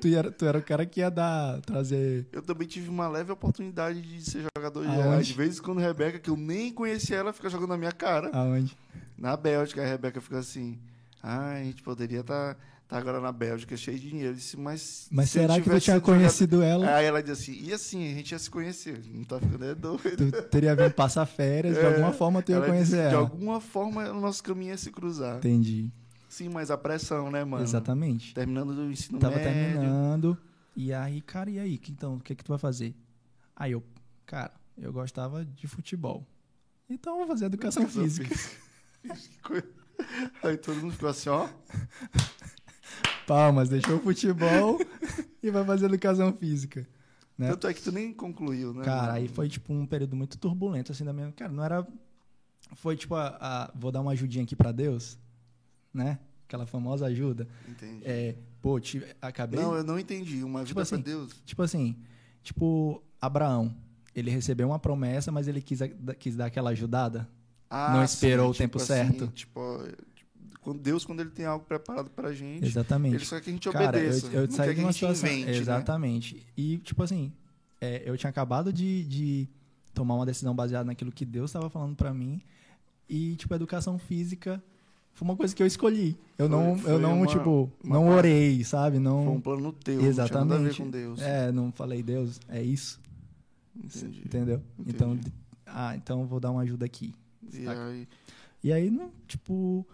tu, era, tu era o cara que ia dar trazer Eu também tive uma leve oportunidade de ser jogador de reais. De vez em quando, Rebeca, que eu nem conhecia ela, fica jogando na minha cara. aonde? Na Bélgica, a Rebeca fica assim. Ah, a gente poderia estar agora na Bélgica, cheio de dinheiro. Eu disse, mas. Mas se eu será que tivesse tinha conhecido ela? Aí ela disse assim, e assim, a gente ia se conhecer. Não tá ficando é doido. Tu teria vindo passar férias, de É, alguma forma tu ia conhecer disse, De ela. alguma forma, o nosso caminho ia se cruzar. Entendi. Sim, mas a pressão, né, mano? Exatamente. Terminando do ensino Tava médio. terminando E aí, cara, e aí? Então, o que que tu vai fazer? Aí eu, cara, eu gostava de futebol. Então eu vou fazer educação física. <laughs> Que coisa. Aí todo mundo ficou assim, ó. Palmas, deixou o futebol <laughs> e vai fazer educação física. Né? Tanto é que tu nem concluiu, né? Cara, aí foi tipo um período muito turbulento assim da minha. Cara, não era. Foi tipo a, a- vou dar uma ajudinha aqui pra Deus, né? Aquela famosa ajuda. Entendi. É, pô, tive, acabei. Não, eu não entendi. Uma Tipo vida pra assim, Deus. Tipo assim, tipo Abraão, ele recebeu uma promessa, mas ele quis, quis dar aquela ajudada. Ah, não esperou sim, o tempo tipo certo. Assim, tipo, ó, quando Deus, quando ele tem algo preparado pra gente, Exatamente. ele só quer que a gente Cara, obedeça. eu, eu não saí de que a uma gente situação. invente, né? Exatamente. E, tipo assim, é, eu tinha acabado de, de tomar uma decisão baseada naquilo que Deus estava falando pra mim. E, tipo, educação física foi uma coisa que eu escolhi. Eu Foi- não, foi eu não uma- tipo, uma não orei, sabe? Não. Foi um plano teu, não tinha nada a ver Exatamente. com Deus. É, não falei, Deus, é isso. Entendi. Entendeu? Entendi. Então, ah, então eu vou dar uma ajuda aqui. E aí, E aí, não, tipo,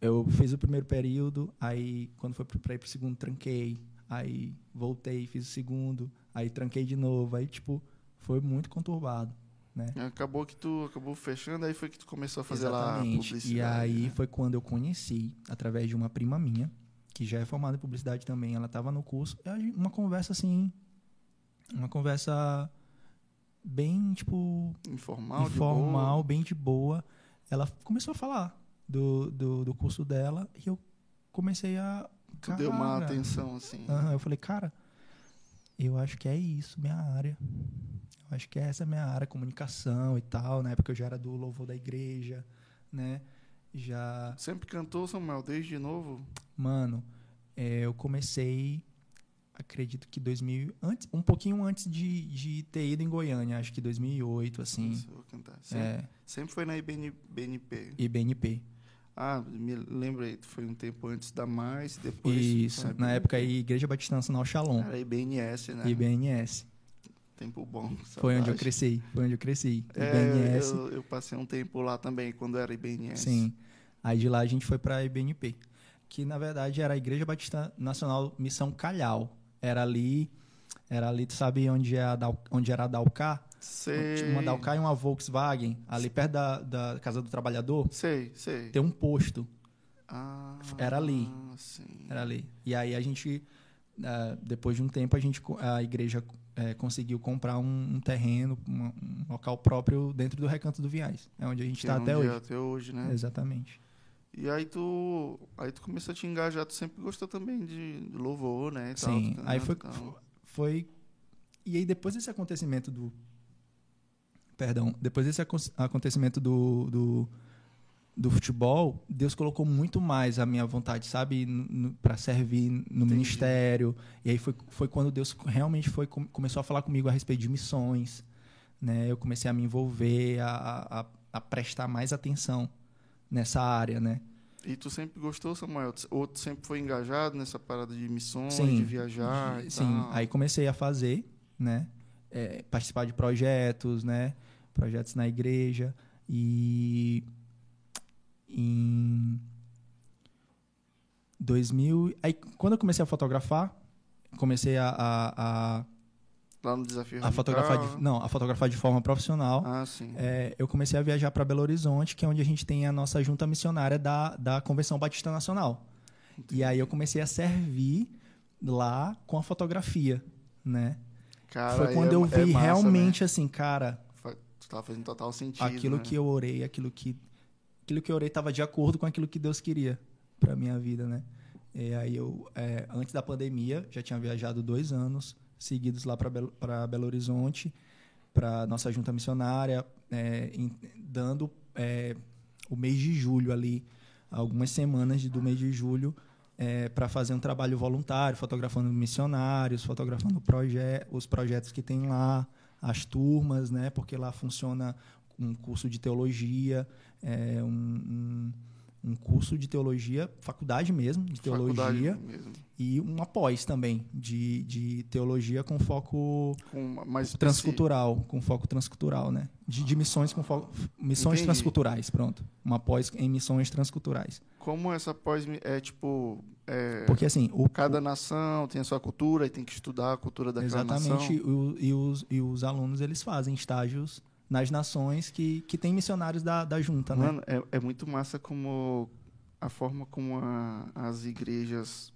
eu fiz o primeiro período, aí quando foi pra ir pro segundo, tranquei. Aí voltei, fiz o segundo, aí tranquei de novo. Aí, tipo, foi muito conturbado, né? acabou que tu acabou fechando, aí foi que tu começou a fazer lá a Exatamente. publicidade. E aí né? foi quando eu conheci, através de uma prima minha, que já é formada em publicidade também, ela estava no curso, aí uma conversa assim, uma conversa bem, tipo, Informal, de informal, boa. bem de boa. Ela começou a falar do, do, do curso dela e eu comecei a. Tu deu uma atenção, assim. Eu falei, cara, eu acho que é isso, minha área. Eu acho que é essa a minha área, comunicação e tal. Na época eu já era do louvor da igreja, né? Já. Sempre cantou, Samuel, desde novo? Mano, é, eu comecei, acredito que 2000. Antes, um pouquinho antes de, de ter ido em Goiânia, acho que 2008, assim. Eu vou cantar. Sempre, É, sempre foi na IBN, BNP. e BNP. Ah, me lembrei, foi um tempo antes da Mais, depois... Isso, na época aí, Igreja Batista Nacional Shalom, Era IBNS, né? IBNS. Tempo bom. <laughs> Foi onde eu saudade. cresci, foi onde eu cresci. É, IBNS, eu, eu passei um tempo lá também, quando era IBNS. sim. Aí de lá a gente foi pra IBNP, que na verdade era a Igreja Batista Nacional Missão Calhau. Era ali, era ali, tu sabe onde, é a Dal- onde era a Dalcar? Sei. Uma Dalcar e uma Volkswagen, ali perto da, da Casa do Trabalhador, Sei, sei. tem um posto. Ah, Era ali. Sim. Era ali. E aí a gente, ah, depois de um tempo, a, gente, a igreja eh, conseguiu comprar um, terreno, um local próprio dentro do Recanto do Vinhais. É onde a gente está é até é hoje. Até hoje, né? Exatamente. E aí tu, aí tu começou a te engajar, tu sempre gostou também de, de louvor, né? e tal, Sim. tu Aí canta foi, tal. foi. E aí depois desse acontecimento do. Perdão. Depois desse acon- acontecimento do, do, do futebol, Deus colocou muito mais a minha vontade, sabe? para servir no Entendi. ministério. E aí foi, foi quando Deus realmente foi, com- começou a falar comigo a respeito de missões. Né? Eu comecei a me envolver, a, a, a prestar mais atenção nessa área, né? E tu sempre gostou, Samuel? Ou tu sempre foi engajado nessa parada de missões, Sim. de viajar e Sim, aí comecei a fazer, né? É, participar de projetos, né? Projetos na igreja. E em 2000... Aí, quando eu comecei a fotografar, comecei a, a, a, Lá no Desafio a fotografar de, não, a fotografar de forma profissional. Ah, sim. É, eu comecei a viajar para Belo Horizonte, que é onde a gente tem a nossa junta missionária da, da Convenção Batista Nacional. E aí eu comecei a servir lá com a fotografia, né? Cara, Foi quando é- eu é vi massa, realmente assim, cara, Né? Tu tava fazendo total sentido, aquilo né? que eu orei, aquilo que aquilo que eu orei estava de acordo com aquilo que Deus queria para minha vida, né? E aí eu, é, antes da pandemia, já tinha viajado dois anos seguidos lá para Belo, Belo Horizonte, para nossa junta missionária, é, em- dando é, o mês de julho ali, algumas semanas do mês de julho, para fazer um trabalho voluntário, fotografando missionários, fotografando proje os projetos que tem lá, as turmas, né? Porque lá funciona um curso de teologia, é, um, um, um curso de teologia, faculdade mesmo, de teologia, mesmo. e uma pós também, de, de teologia com foco Com mais transcultural, com foco transcultural, né? De, de missões com foco. Missões Entendi. transculturais, pronto. Uma pós em missões transculturais. Como essa pós é tipo. é, Porque assim, o, cada nação tem a sua cultura e tem que estudar a cultura daquela Exatamente, nação. o- e, os, e os alunos eles fazem estágios nas nações que, que tem missionários da, da junta, né? Mano, é, é muito massa como a forma como a- as igrejas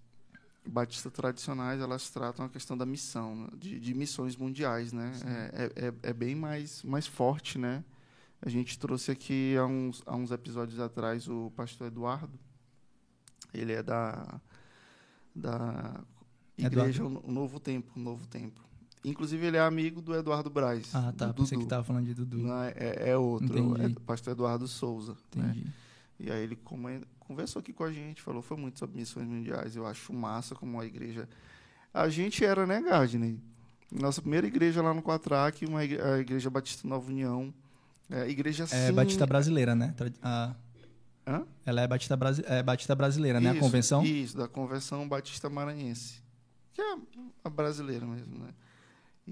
batistas tradicionais elas tratam a questão da missão, né? de, de missões mundiais, né? É, é, é- é bem mais, mais forte, né? A gente trouxe aqui há uns, há uns episódios atrás o pastor Eduardo. Ele é da, da igreja O Novo Tempo, Novo Tempo. Inclusive ele é amigo do Eduardo Braz. Ah, tá. do Pensei Dudu. que tava falando de Dudu. Não, é, é outro, Entendi. é pastor Eduardo Souza. né? Entendi. E aí ele come- conversou aqui com a gente, falou foi muito sobre missões mundiais. Eu acho massa como a igreja. A gente era, né, Gardner? Nossa primeira igreja lá no Quatraque, uma igre- a Igreja Batista Nova União. É, igreja É sim- Batista Brasileira, né? A- Hã? ela é Batista, Brasi- é Batista Brasileira, né? A convenção? Isso, da Convenção Batista Maranhense. Que é a brasileira mesmo, né?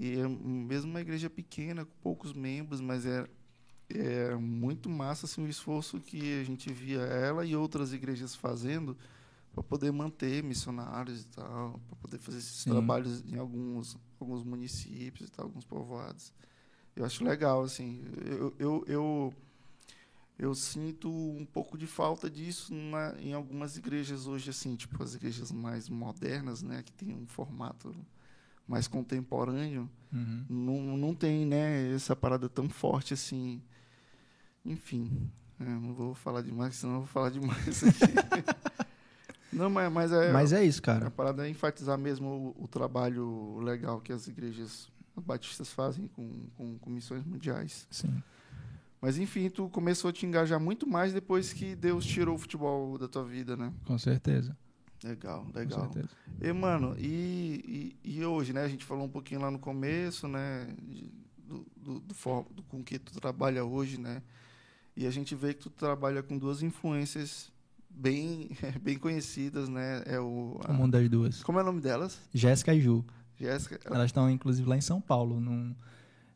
E é mesmo uma igreja pequena, com poucos membros, mas é, é muito massa assim, o esforço que a gente via ela e outras igrejas fazendo para poder manter missionários e tal, para poder fazer esses Sim. trabalhos em alguns, alguns municípios e tal, alguns povoados. Eu acho legal, assim. Eu, eu, eu, eu sinto um pouco de falta disso na, em algumas igrejas hoje, assim, tipo as igrejas mais modernas, né, que tem um formato mais contemporâneo, Uhum. não, não tem, né, essa parada tão forte assim. Enfim, é, não vou falar demais, senão eu vou falar demais aqui. <laughs> não, mas, mas é, Mas é isso, a cara. parada é enfatizar mesmo o, o trabalho legal que as igrejas batistas fazem com, com, com missões mundiais. Sim. Mas enfim, tu começou a te engajar muito mais depois que Deus tirou o futebol da tua vida, né? Com certeza. Legal, Com legal. certeza. E, mano, e, e, e hoje, né? A gente falou um pouquinho lá no começo, né? de- do, do, do, for- do- com que tu trabalha hoje, né? E a gente vê que tu trabalha com duas influências bem, <laughs> bem conhecidas, né? É o... a- Uma das duas. como é o nome delas? Jéssica e Ju. Jéssica? Elas estão, inclusive, lá em São Paulo, num,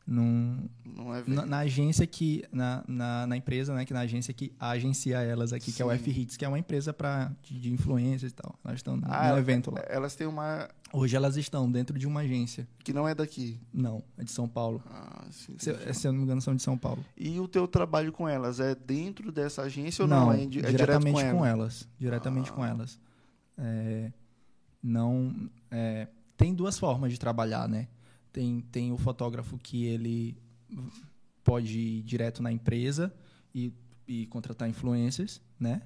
num, Não é na, agência que. Na, na, na empresa, né? Que na agência que agencia elas aqui, que é o Sim. F-Hits, que é uma empresa pra, de, de influências e tal. Elas estão Ah, no evento lá. Elas têm uma Hoje elas estão dentro de uma agência. que não é daqui. Não, é de São Paulo. Ah, sim, Se, se eu não me engano, são de São Paulo. E o teu trabalho com elas é dentro dessa agência ou não? É, indi- é direto diretamente com, com, ela? elas. Diretamente Ah. com elas. É, não, é, tem duas formas de trabalhar, né? Tem, tem o fotógrafo que ele pode ir direto na empresa e, e contratar influencers, né?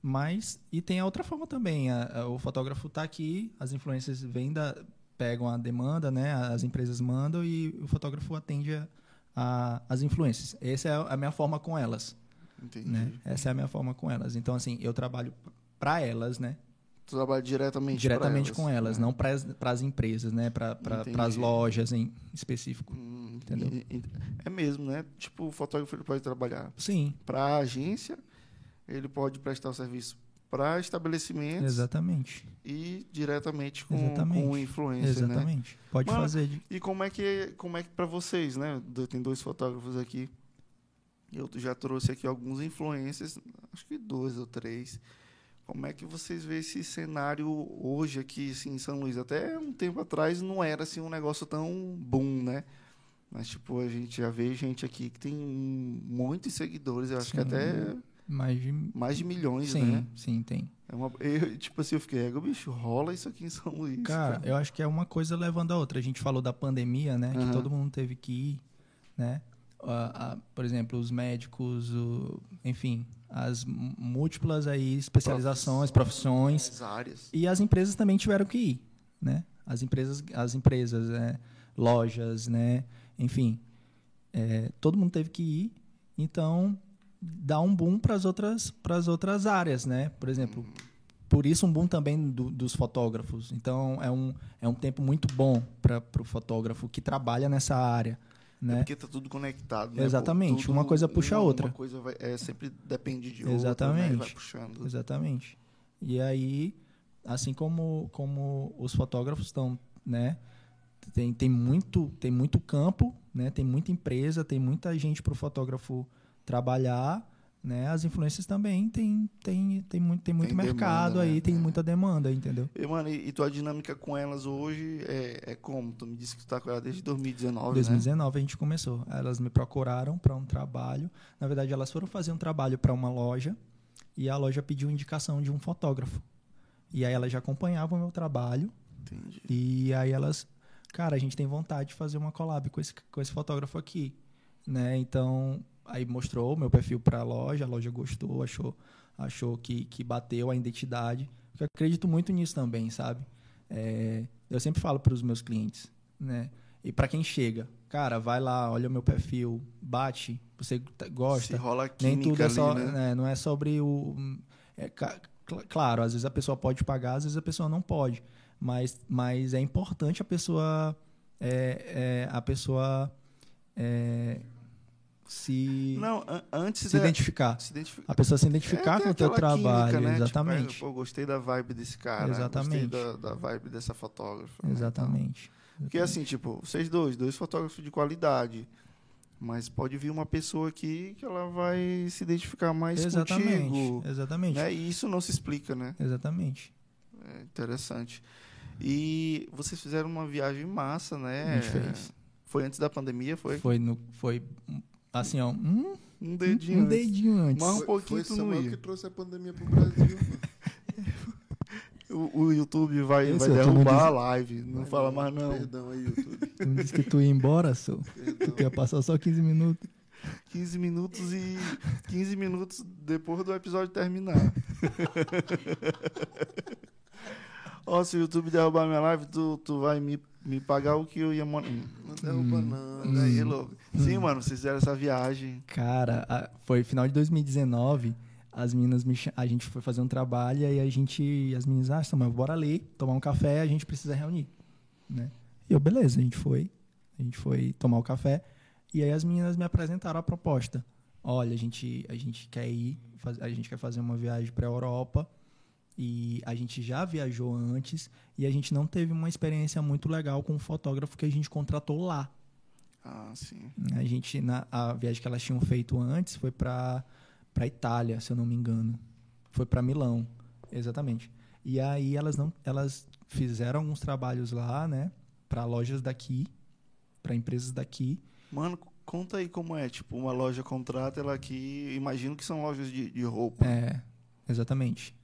Mas, e tem a outra forma também. a- a- o fotógrafo está aqui, as influências vêm da, pegam a demanda, né? As empresas mandam e o fotógrafo atende a, a- as influências. Essa é a minha forma com elas Entendi. né? Essa é a minha forma com elas. Então, assim, eu trabalho para elas, né? Trabalha diretamente Diretamente pra com elas, né? não para as empresas, né? Para as lojas em específico. Hum, Entendeu? É mesmo, né? Tipo, o fotógrafo ele pode trabalhar Sim, para a agência, ele pode prestar o serviço para estabelecimentos exatamente. e diretamente com, Exatamente. com influencer, né? Exatamente. Pode Mano, fazer. de- E como é que como é que para vocês, né? Tem dois fotógrafos aqui. Eu já trouxe aqui alguns influencers, acho que dois ou três. Como é que vocês veem esse cenário hoje aqui assim, em São Luís? Até um tempo atrás não era assim um negócio tão boom, né? Mas tipo, a gente já vê gente aqui que tem muitos seguidores, eu acho que Sim. até Mais de. mais de milhões, Sim, né? sim, tem. É uma, eu, tipo assim, eu fiquei, "Ego, bicho, rola isso aqui em São Luís. Cara, eu acho que é uma coisa levando a outra. A gente falou da pandemia, né? Aham. Que todo mundo teve que ir, né? A- a- por exemplo, os médicos, o- enfim, as múltiplas aí especializações, profissões. As áreas. E as empresas também tiveram que ir, né? As empresas, as empresas, é, lojas, né? Enfim, é, todo mundo teve que ir. Então, dá um boom para as outras, pras outras áreas, né? Por exemplo, por isso um boom também do- dos fotógrafos. Então, é um, é um tempo muito bom para o fotógrafo que trabalha nessa área. Né? É porque tá tudo conectado, né? Exatamente, Tudo- uma coisa puxa a outra. Uma coisa vai, é, sempre depende de outra, né? Exatamente. E vai puxando. Exatamente. E aí, assim como, como os fotógrafos estão, né? Tem, tem, muito, tem muito campo, né? Tem muita empresa, tem muita gente para o fotógrafo trabalhar, né? As influências também tem, tem, tem muito, tem muito Tem mercado demanda, aí, né? tem É. muita demanda, entendeu? E, mano, e, e tua dinâmica com elas hoje é, é como? Tu me disse que tu tá com ela desde 2019, né? 2019 a gente começou. Elas me procuraram para um trabalho. Na verdade, elas foram fazer um trabalho para uma loja e a loja pediu indicação de um fotógrafo. E aí elas já acompanhavam o meu trabalho Entendi. e aí elas, cara, a gente tem vontade de fazer uma collab com esse, com esse fotógrafo aqui, né? Então, aí mostrou o meu perfil para a loja, a loja gostou, achou, achou que, que bateu a identidade. Porque eu acredito muito nisso também, sabe? É, eu sempre falo para os meus clientes, né? E para quem chega, cara, vai lá, olha o meu perfil, bate, você tá- Se gosta. rola Nem química tudo é ali, só, né? né, não é sobre o. é claro, às vezes a pessoa pode pagar, às vezes a pessoa não pode. Mas, mas é importante a pessoa. é, é, a pessoa é, se, Não, an- antes se é- identificar. se identificar. A pessoa se É, identificar tem com o teu aquela química, trabalho. né? Tipo, Exatamente. é, pô, gostei da vibe desse cara. Exatamente. Gostei da, da vibe dessa fotógrafa. né, Exatamente. então. Porque assim, tipo, vocês dois, dois fotógrafos de qualidade. Mas pode vir uma pessoa aqui que ela vai se identificar mais Exatamente. contigo. Exatamente. Né? E isso não se explica, né? Exatamente. É interessante. E vocês fizeram uma viagem massa, né? Foi antes da pandemia, foi? Foi, no, foi assim, ó. Um, Um um dedinho. antes. dedinho antes. Mas um Foi- pouquinho foi tu não ia. que trouxe a pandemia pro Brasil. <laughs> O, o YouTube vai, vai no derrubar des- a live. Não Vai fala mais, não. Perdão aí, YouTube. Tu não disse que tu ia embora, sou. Perdão. Tu ia passar só 15 minutos. 15 minutos e 15 minutos depois do episódio terminar. <laughs> Ó, se o YouTube derrubar minha live, tu, tu vai me, me pagar o que eu ia. mon- Hum, Não derruba, não. Olha aí, louco. Sim, mano, vocês fizeram essa viagem. Cara, a- foi final de 2019. As meninas me a gente foi fazer um trabalho e aí a gente, as meninas, ah, Samuel, bora ali, tomar um café, a gente precisa reunir, né? E eu, beleza, a gente foi, a gente foi tomar o café e aí as meninas me apresentaram a proposta. Olha, a gente, a gente quer ir, a gente quer fazer uma viagem para a Europa e a gente já viajou antes e a gente não teve uma experiência muito legal com o fotógrafo que a gente contratou lá. Ah, sim. A gente na a viagem que elas tinham feito antes foi para para Itália, se eu não me engano. Foi para Milão, exatamente. E aí elas não elas fizeram alguns trabalhos lá, né, para lojas daqui, para empresas daqui. Mano, conta aí como é. Tipo, uma loja contrata ela aqui. Imagino que são lojas de, de roupa. É, exatamente.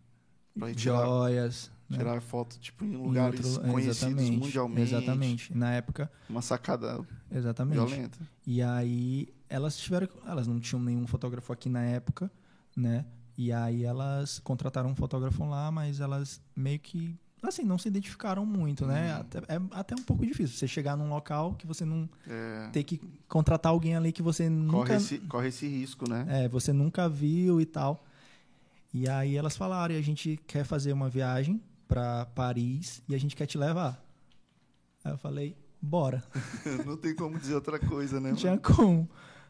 Pra gente tirar, Joias, né, tirar foto, tipo, em em lugares outro- conhecidos exatamente, mundialmente. Exatamente. Na época, Uma sacada exatamente. violenta. E aí elas tiveram, elas não tinham nenhum fotógrafo aqui na época, né? E aí elas contrataram um fotógrafo lá, mas elas meio que assim não se identificaram muito, né? Uhum. Até, é até um pouco difícil você chegar num local que você não É, ter que contratar alguém ali que você corre, nunca esse, corre esse risco, né? é, você nunca viu e tal. E aí elas falaram, e a gente quer fazer uma viagem para Paris e a gente quer te levar. Aí eu falei, bora. <laughs> Não tem como dizer outra coisa, né? Não tinha como.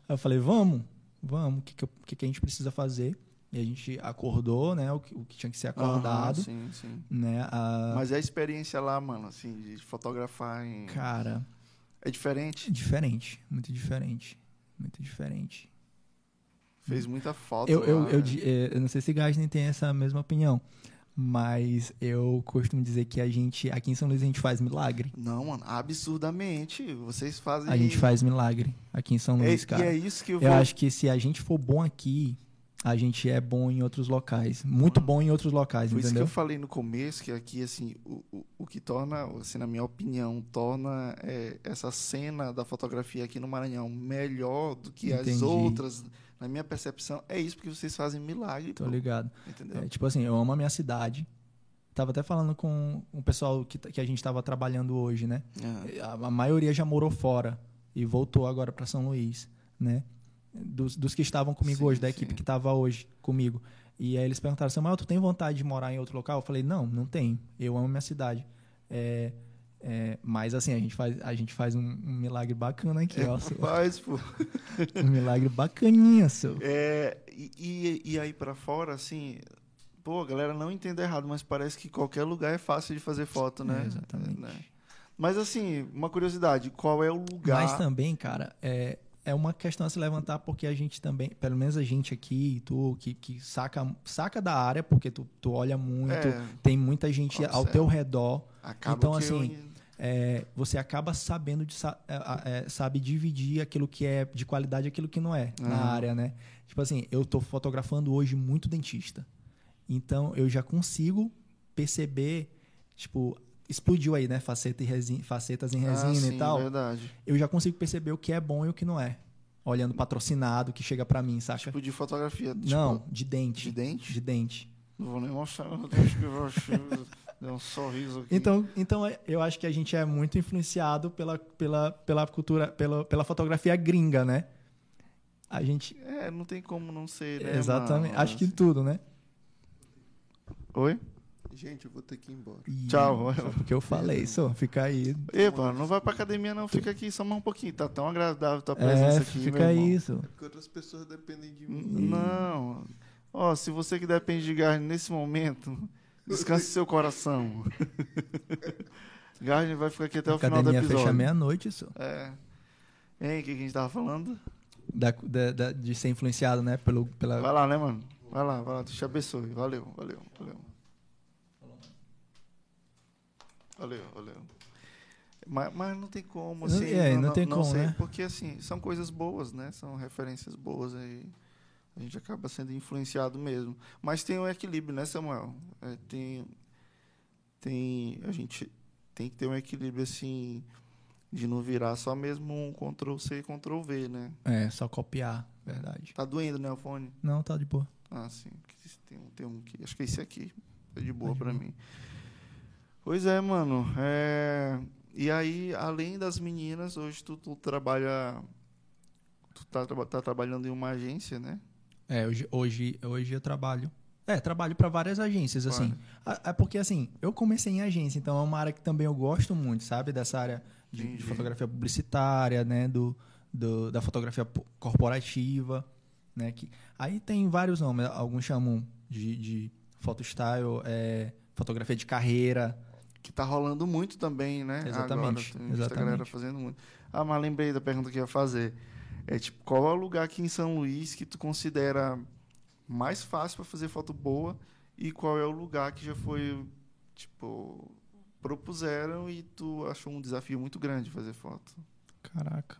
Aí eu falei, vamos, vamos, o que, que, que, a gente precisa fazer? E a gente acordou, né? O que, o que tinha que ser acordado. Aham, sim, sim. né? A, Mas é a experiência lá, mano, assim, de fotografar em... Cara, É diferente? diferente. Muito diferente. Muito diferente. Fez muita falta Eu, eu, eu, né? eh, eu não sei se Gasden tem essa mesma opinião. Mas eu costumo dizer que a gente, aqui em São Luís, a gente faz milagre. Não, mano, absurdamente. Vocês fazem... A gente faz milagre aqui em São É, Luís, e cara. é isso que eu Eu vou... acho que se a gente for bom aqui, a gente é bom em outros locais. Muito bom em outros locais, Foi isso que entendeu? eu falei no começo, que aqui, assim, o, o, o que torna, assim, na minha opinião, torna é, essa cena da fotografia aqui no Maranhão melhor do que as Entendi. outras, na minha percepção, é isso, porque vocês fazem milagre, Tô pô, ligado. entendeu? É, tipo assim, eu amo a minha cidade. Tava até falando com o pessoal que, que a gente tava trabalhando hoje, né? É. A, a maioria já morou fora e voltou agora para São Luís, né? Dos, dos que estavam comigo Sim, hoje, da sim. equipe que estava hoje comigo. E aí eles perguntaram, Samuel, tu tem vontade de morar em outro local? Eu falei, não, não tenho. Eu amo minha cidade. É, É, mas assim, a gente faz, a gente faz um, um milagre bacana aqui, ó. só. Faz, pô. <laughs> Um milagre bacaninha, seu. É, e, e, aí pra fora, assim, pô, a galera não entende errado, mas parece que qualquer lugar é fácil de fazer foto, né? É, exatamente. Né? Mas assim, uma curiosidade, qual é o lugar? Mas também, cara, é, é uma questão a se levantar porque a gente também, pelo menos a gente aqui, tu, que, que saca, saca da área, porque tu, tu olha muito, É, tem muita gente ao teu redor. acaba então, que eu- assim, é, você acaba sabendo de é, é, sabe dividir aquilo que é de qualidade e aquilo que não é na Aham. área, né? Tipo assim, eu tô fotografando hoje muito dentista. Então eu já consigo perceber, tipo, explodiu aí, né? Faceta e resina, facetas em Ah, resina sim, e tal. verdade. Eu já consigo perceber o que é bom e o que não é. Olhando patrocinado que chega pra mim, saca? Tipo de fotografia. tipo, não, de dente. de dente? De dente. Não vou nem mostrar, eu acho que eu achei- <laughs> deu um sorriso aqui. Então, então eu acho que a gente é muito influenciado pela, pela, pela cultura, pela, pela fotografia gringa, né? A gente. É, não tem como não ser, né? exatamente. mano? Acho que tudo, né? Oi? Gente, eu vou ter que ir embora. E- Tchau. Só <laughs> porque eu falei, só. Fica aí. Epa, não vai pra academia não, fica aqui só mais um pouquinho. Tá tão agradável tua presença É, aqui, fica meu irmão. aí, só. É porque outras pessoas dependem de mim. Não. Ó, se você que depende de Garden nesse momento, <laughs> descanse seu coração. <laughs> Garden vai ficar aqui até o final do academia episódio. fecha meia-noite, só. É. Hein, o que que a gente tava falando? Da, da- da- de ser influenciado, né? Pelo, pela, Vai lá, né, mano? Vai lá, vai lá. Deus te abençoe. Valeu, valeu, valeu. Valeu, valeu. Mas, mas não tem como, Não- assim. é, não tem como, sei, né? Porque, assim, são coisas boas, né? São referências boas aí. A gente acaba sendo influenciado mesmo. Mas tem um equilíbrio, né, Samuel? É, tem, tem... A gente tem que ter um equilíbrio, assim, de não virar só mesmo um Ctrl-C e Ctrl-V, né? É, só copiar, verdade. Tá doendo, né, o fone? Não, tá de boa. Ah, sim. Tem um, tem um que. Acho que é esse aqui. É de boa pra boa. mim. Pois é, mano. É... E aí, além das meninas, hoje tu, tu trabalha. Tu tá, tá trabalhando em uma agência, né? É, hoje, hoje, hoje eu trabalho. É, trabalho para várias agências, assim. É porque, assim, eu comecei em agência, então é uma área que também eu gosto muito, sabe? Dessa área de, de fotografia publicitária, né? Do, do- da fotografia po- corporativa, né? Que, aí tem vários nomes, alguns chamam de, de photostyle, é, fotografia de carreira. Que tá rolando muito também, né? Exatamente, Agora, exatamente. galera fazendo muito. Ah, mas lembrei da pergunta que eu ia fazer. É tipo, qual é o lugar aqui em São Luís que tu considera mais fácil para fazer foto boa e qual é o lugar que já foi, tipo, propuseram e tu achou um desafio muito grande fazer foto? Caraca.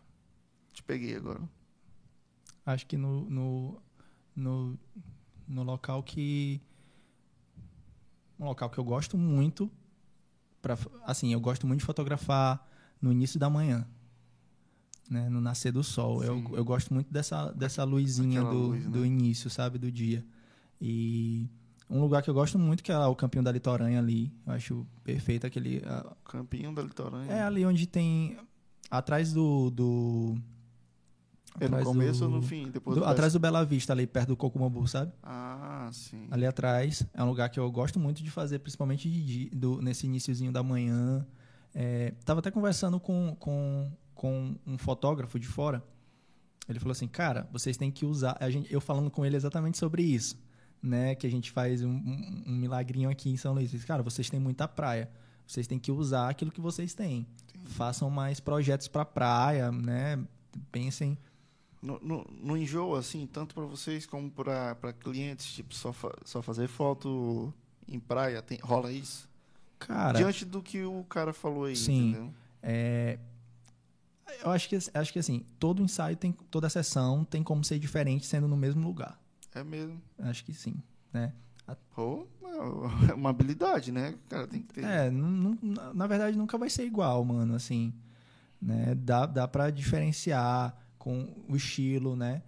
Te peguei agora. Acho que no, no, no, no local que. Um local que eu gosto muito. Pra, assim, eu gosto muito de fotografar no início da manhã. Né, no nascer do sol. Eu, eu gosto muito dessa, dessa luzinha Aquela do, luz, né? do início, sabe? Do dia. E um lugar que eu gosto muito, que é o Campinho da Litoranha ali. Eu acho perfeito aquele. a- Campinho da Litoranha. é ali onde tem. Atrás do. do É no começo do- ou no fim? Depois do- do atrás do Bela Vista, ali perto do Cocumambu, sabe? Ah, sim. Ali atrás. É um lugar que eu gosto muito de fazer, principalmente de do, nesse iniciozinho da manhã. É, tava até conversando com, com, com um fotógrafo de fora. Ele falou assim, cara, vocês têm que usar. A gente, eu falando com ele exatamente sobre isso. Né, que a gente faz um, um- um milagrinho aqui em São Luís. Disse, Cara, vocês têm muita praia. Vocês têm que usar aquilo que vocês têm. Façam mais projetos para praia, né? Pensem No, no, no enjoa, assim, tanto para vocês como para clientes, tipo, só, fa- só fazer foto em praia, tem, rola isso? Cara, Diante do que o cara falou aí, Sim. entendeu? é, eu acho que, acho que assim, todo ensaio tem, toda sessão tem como ser diferente sendo no mesmo lugar. É mesmo. Acho que sim, né? Ou é uma habilidade, né? O cara tem que ter. É, não- não- na verdade nunca vai ser igual, mano, assim, né? Dá, dá para diferenciar com o estilo, né?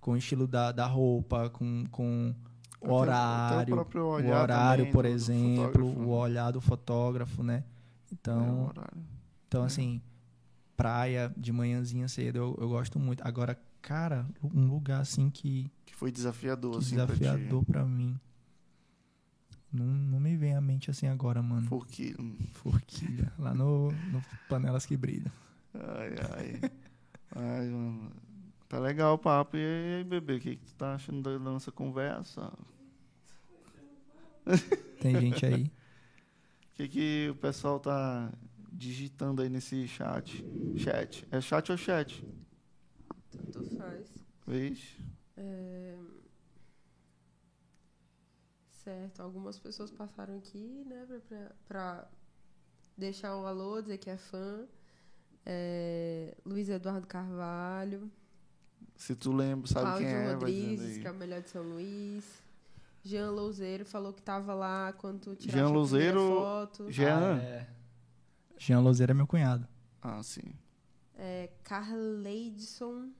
Com o estilo da, da roupa, com, com o horário, o próprio o horário, também por do- do exemplo, fotógrafo, o né? olhar do fotógrafo, né? É, Então, horário. Então, É. assim, praia de manhãzinha cedo, eu, eu gosto muito. Agora, cara, um lugar assim que Que foi desafiador, que assim, desafiador pra mim. Não, não me vem à mente assim agora, mano. Porque. Forquilha. Lá no, no Panelas que Brilham. Ai, ai. <laughs> ai, mano. Tá legal o papo. E aí, bebê, o que, que tu tá achando da nossa conversa? Tem gente aí. O que, que o pessoal tá digitando aí nesse chat? Chat. É chat ou chat? Tanto faz. Vês? É, Certo, algumas pessoas passaram aqui, né, pra- pra, pra deixar um alô, dizer que é fã. É, Luiz Eduardo Carvalho, Se tu lembra, sabe Cláudio quem é, Rodrigues, que é o melhor de São Luís. Jean Louzeiro falou que tava lá quando tu tiraste Jean Louzeiro- foto. Jean? Ah, é. Jean Lozeiro é meu cunhado. Ah, sim. É, Carleidson.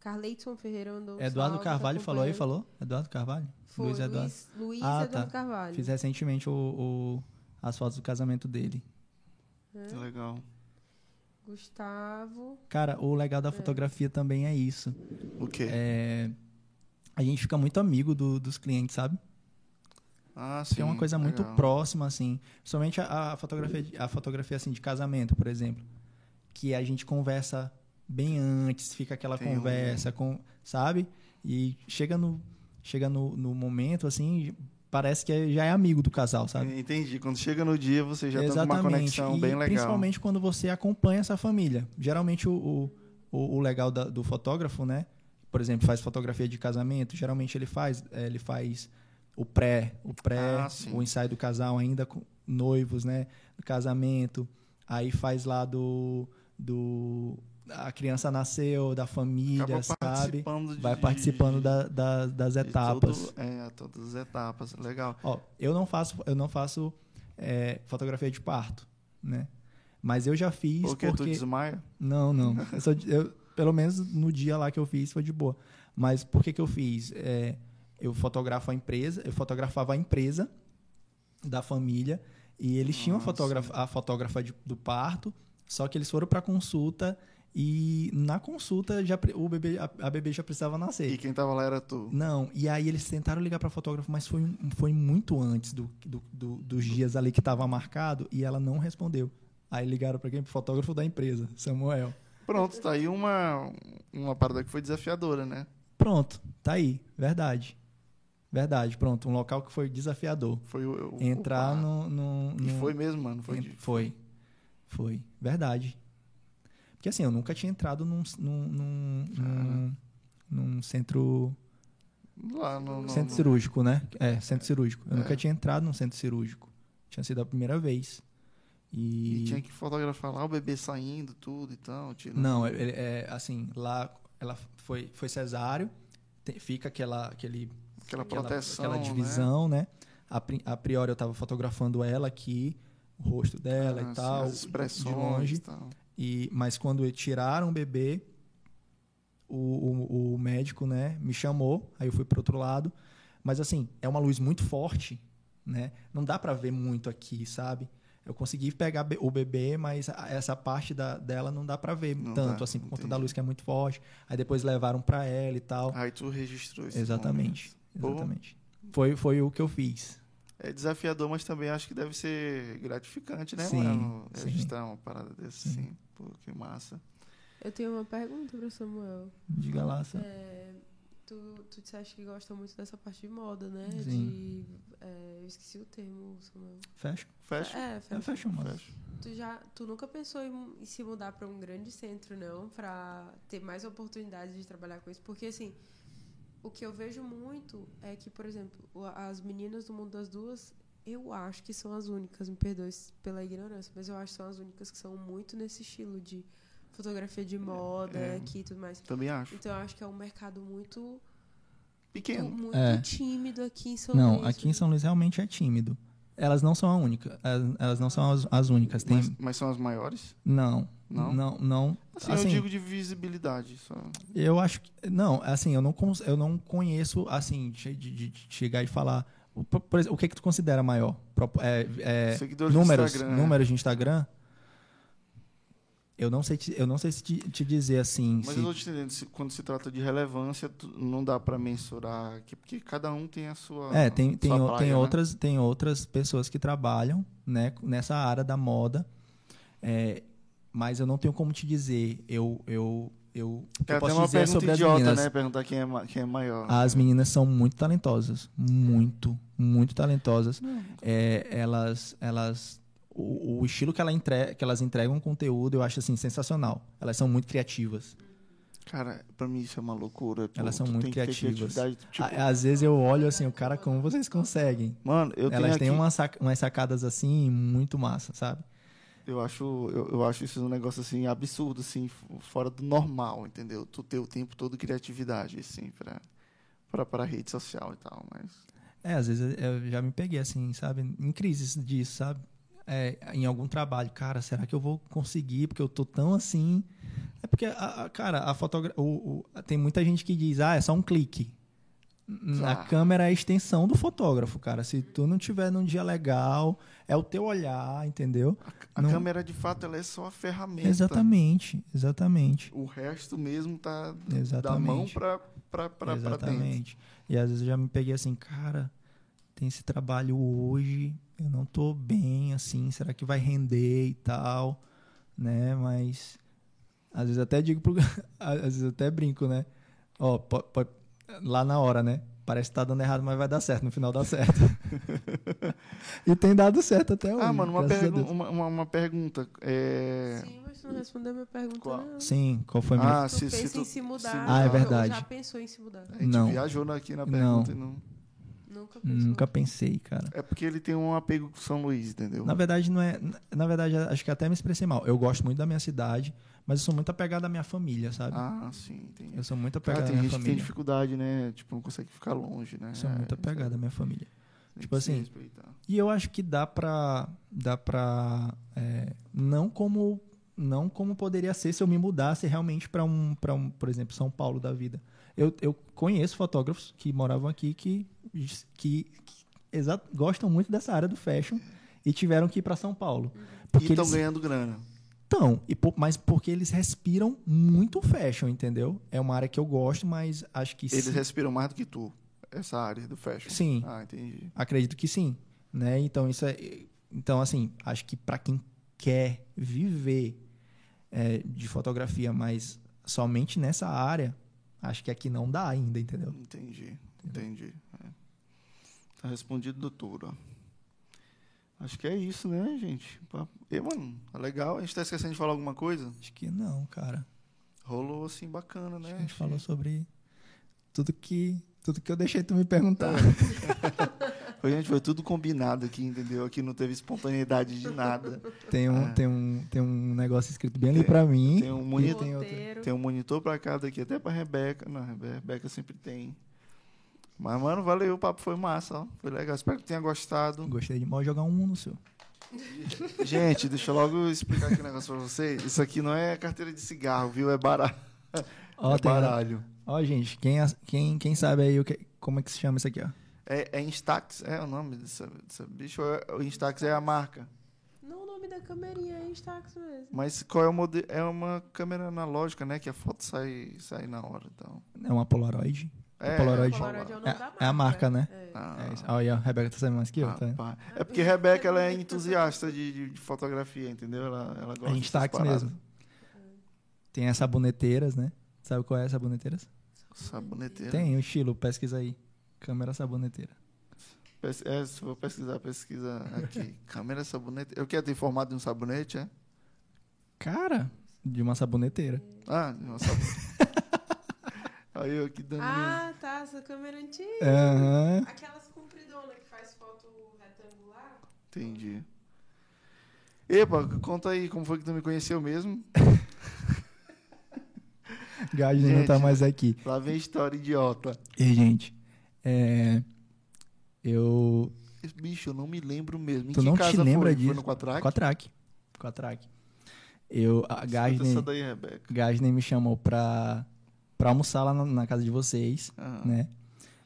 Carleidson Ferreira mandou Eduardo tá Carvalho falou aí, falou? Eduardo Carvalho? Foi, Luiz Luiz, Eduardo. Luiz Ah, Eduardo tá. Carvalho. Fiz recentemente o, o- as fotos do casamento dele. né? Legal. Gustavo. Cara, o legal da fotografia também é isso. O quê? É, a gente fica muito amigo do- dos clientes, sabe? Ah, sim. É uma coisa muito legal. próxima, assim. Somente a, a fotografia, de- a fotografia assim, de casamento, por exemplo. Que a gente conversa bem antes, fica aquela Tem um- conversa, com, sabe? E chega no, chega no, no momento, assim, parece que é- já é amigo do casal, sabe? Entendi. Quando chega no dia, você já tá numa conexão e bem legal. principalmente quando você acompanha essa família. Geralmente o, o, o- legal da- do fotógrafo, né? Por exemplo, faz fotografia de casamento. Geralmente ele faz, eh, ele faz o pré, o pré, Ah, o ensaio do casal ainda com noivos, né? Do casamento. Aí faz lá do, do a criança nasceu, da família, Acaba sabe? participando de, Vai participando da- da- das de etapas. todo- é, todas as etapas. Legal. Ó, eu não faço, eu não faço é, fotografia de parto, né? Mas eu já fiz Porque, porque, tu desmaia? não, não. <laughs> Eu de- eu- pelo menos no dia lá que eu fiz foi de boa. Mas por que que eu fiz? É, eu fotografo a empresa, eu fotografava a empresa da família e eles tinham a Nossa. fotógrafa, a fotógrafa de- do parto, só que eles foram para consulta e na consulta já o bebê a, a bebê já precisava nascer. E quem tava lá era tu. Não, e aí eles tentaram ligar para fotógrafo, mas foi, foi muito antes do, do- do- dos dias ali que estava marcado e ela não respondeu. Aí ligaram para quem? Pro fotógrafo da empresa, Samuel. Pronto, tá aí uma, uma parada que foi desafiadora, né? Pronto, tá aí, verdade. Verdade, pronto, um local que foi desafiador. Foi o, o- Entrar o- no, no, E no- foi mesmo, mano. Foi, foi. Foi. Verdade. Porque assim, eu nunca tinha entrado num, num, num, num- num centro lá no, no- Centro no- cirúrgico, né? É, centro cirúrgico. Eu É. nunca tinha entrado num centro cirúrgico. Tinha sido a primeira vez. E. E tinha que fotografar lá o bebê saindo, tudo e tal. tirando- Não, é, é- é, assim, lá ela foi, foi cesáreo, te- fica aquela, aquele, Aquela aquela, proteção. aquela né? divisão, né? A, pri- a priori eu tava fotografando ela aqui, o rosto dela Ah, e tal, as expressões de longe. e tal. E, mas quando tiraram o bebê, o, o, o médico, né, me chamou, aí eu fui pro outro lado. Mas assim, é uma luz muito forte, né? Não dá para ver muito aqui, sabe? Eu consegui pegar o bebê, mas essa parte da, dela não dá para ver Não tanto, dá, assim, por conta entendi. da luz que é muito forte. Aí depois levaram para ela e tal. Aí tu registrou isso. exatamente, Pô. exatamente. Foi, foi o que eu fiz. É desafiador, mas também acho que deve ser gratificante, né, Sim, mano? sim. Registrar uma parada desse, Sim. sim. Pô, que massa. Eu tenho uma pergunta para Samuel. Diga lá, Sam. É, tu, tu disseste que gosta muito dessa parte de moda, né? Sim. De, é, eu esqueci o termo, Samuel. Fecha. Fecha. É, É fashion. fashion. Tu já, tu nunca pensou em, em se mudar para um grande centro, não, para ter mais oportunidades de trabalhar com isso? Porque assim, o que eu vejo muito é que, por exemplo, as meninas do mundo das duas, eu acho que são as únicas, me perdoe pela ignorância, mas eu acho que são as únicas que são muito nesse estilo de fotografia de moda é. aqui e tudo mais. Também acho. Então eu acho que é um mercado muito Pequeno. muito É. tímido aqui em São Não, Luís. aqui em São Luís realmente é tímido. Elas não são a única. Elas, elas não são as, as únicas. Tem, Mas, mas são as maiores? não, Não? não, não. Assim, Assim, eu digo de visibilidade. Só. eu acho que não. Assim, eu não, eu não conheço assim de, de- de- chegar e falar. Por, por o que que tu considera maior? É- é, números, Instagram. números de Instagram. Eu não sei te, eu não sei se te, te dizer assim. Mas se- eu tô te entendendo, quando se trata de relevância, não dá pra mensurar aqui, porque cada um tem a sua. É, tem, tem, praia, tem, né? outras, tem outras pessoas que trabalham né, nessa área da moda. É, mas eu não tenho como te dizer. Eu, eu, eu, o que É eu posso uma dizer sobre as idiota, meninas. né? Perguntar quem é, quem é maior. As meninas são muito talentosas. Muito, muito talentosas. É, elas, elas, o, o estilo que, ela entre, que elas entregam conteúdo, eu acho assim, sensacional. Elas são muito criativas. Cara, pra mim isso é uma loucura. Elas são tu muito criativas. tipo, Às vezes eu olho assim, o cara, como vocês conseguem? Mano, eu tenho Elas têm aqui, umas, sac- umas sacadas assim, muito massa, sabe? eu acho, eu, eu acho isso um negócio assim absurdo, assim, fora do normal, entendeu? Tu ter o tempo todo criatividade, assim, pra, pra, pra rede social e tal, mas... É, às vezes eu já me peguei assim, sabe? Em crises disso, sabe? É, em algum trabalho, cara, será que eu vou conseguir? Porque eu tô tão assim. É porque, a, a- cara, a fotografia. tem muita gente que diz, ah, é só um clique. A Ah. câmera é a extensão do fotógrafo, cara. Se tu não tiver num dia legal, é o teu olhar, entendeu? A Não- câmera, de fato, ela é só a ferramenta. Exatamente, exatamente. O resto mesmo tá d- da Exatamente. mão pra, pra, pra, pra. Exatamente. E às vezes eu já me peguei assim, cara, tem esse trabalho hoje, eu não tô bem, assim, será que vai render e tal, né? Mas às vezes até digo pro. <laughs> às vezes até brinco, né? Ó, po- po- lá na hora, né? Parece que tá dando errado, mas vai dar certo, no final dá certo. <laughs> e tem dado certo até hoje. Ah, mano, uma, pergu uma, uma, uma pergunta. É... Sim, mas tu não respondeu a minha pergunta, Qual? não. Sim, qual foi a minha. Ah, Tu se, se pensa tu, em se mudar. se Ah, é ou verdade. Já pensou em se mudar? A gente Não. viajou aqui na Não. pergunta e não... Nunca. Nunca pensei, cara. É porque ele tem um apego com São Luís, entendeu? Na verdade, não é. Na verdade, acho que até me expressei mal. Eu gosto muito da minha cidade, mas eu sou muito apegado à minha família, sabe? Ah, sim, entendi. Eu sou muito Cara, apegado à tem minha gente que tem família. dificuldade, né? Tipo, não consegue ficar longe, né? Eu sou muito É, apegado à minha família. tipo assim. E eu acho que dá pra. Dá pra. é, não como. Não como poderia ser se eu me mudasse realmente para um, pra um, por exemplo, São Paulo da vida. Eu, eu conheço fotógrafos que moravam aqui que, que, que gostam muito dessa área do fashion e tiveram que ir para São Paulo. E Porque estão eles, ganhando grana. Então, e po- mas porque eles respiram muito fashion, entendeu? É uma área que eu gosto, mas acho que Eles respiram mais do que tu, essa área do fashion. Sim. Ah, entendi. acredito que sim, né? Então isso é, então assim, acho que para quem quer viver é, de fotografia, mas somente nessa área, acho que aqui não dá ainda, entendeu? Entendi, entendi. É. Tá respondido, doutora. Acho que é isso, né, gente? E, mano, é legal. A gente tá esquecendo de falar alguma coisa? Acho que não, cara. Rolou assim bacana, Acho né? que a gente falou sobre tudo que tudo que eu deixei tu me perguntar. <laughs> Foi, gente, foi tudo combinado aqui, entendeu? Aqui não teve espontaneidade de nada. Tem um, É. tem um, tem um negócio escrito bem ali Tem- pra mim. Tem um, e moni tem tem um monitor pra cada aqui, até pra Rebeca. Não, a Rebeca sempre tem. Mas, mano, valeu, o papo foi massa, ó. Foi legal. Espero que tenha gostado. Gostei de mal jogar um no seu. <laughs> Gente, deixa eu logo explicar aqui um negócio pra vocês. Isso aqui não é carteira de cigarro, viu? É baralho. <laughs> Ó, é tem- baralho. ó, gente, quem, quem, quem sabe aí o que, como é que se chama isso aqui, ó? É, é Instax, é o nome dessa, dessa bicho. é- O Instax é a marca. Não, o nome da câmerinha é Instax mesmo. Mas qual é o modelo? É uma câmera analógica, né? Que a foto sai, sai na hora. Então. É uma Polaroid. É, Polaroid. Polaroid é o nome É- da marca. é a marca, né? É. Ah, É isso. Olha, a Rebeca tá sabendo mais que eu, tá? É porque a Rebeca ela é entusiasta de, de- de fotografia, entendeu? Ela, ela gosta É dessas Instax mesmo. Tem as saboneteiras, né? Sabe qual é a saboneteiras? Saboneteira. Tem o estilo, pesquisa aí. Câmera saboneteira. Pes- É, se for pesquisar, pesquisa aqui. <laughs> Câmera sabonete. Eu quero ter formato de um sabonete, é? Cara, de uma saboneteira. Ah, de uma sabonete. <laughs> Aí eu aqui dando. minha- Ah, tá, essa câmera antiga. Aham. Aquelas compridonas que faz foto retangular. Entendi. Epa, conta aí como foi que tu me conheceu mesmo. <laughs> Gardner não tá mais aqui. Lá vem história idiota. E, gente, é... Eu... Esse Bicho, eu não me lembro mesmo. Em Tu que não te lembra foi? disso? Foi no Quatrack? Quatrack. Quatrack. Eu... A Gardner... daí, Rebeca. Gardner me chamou pra... Pra almoçar lá na, na casa de vocês, Ah, né?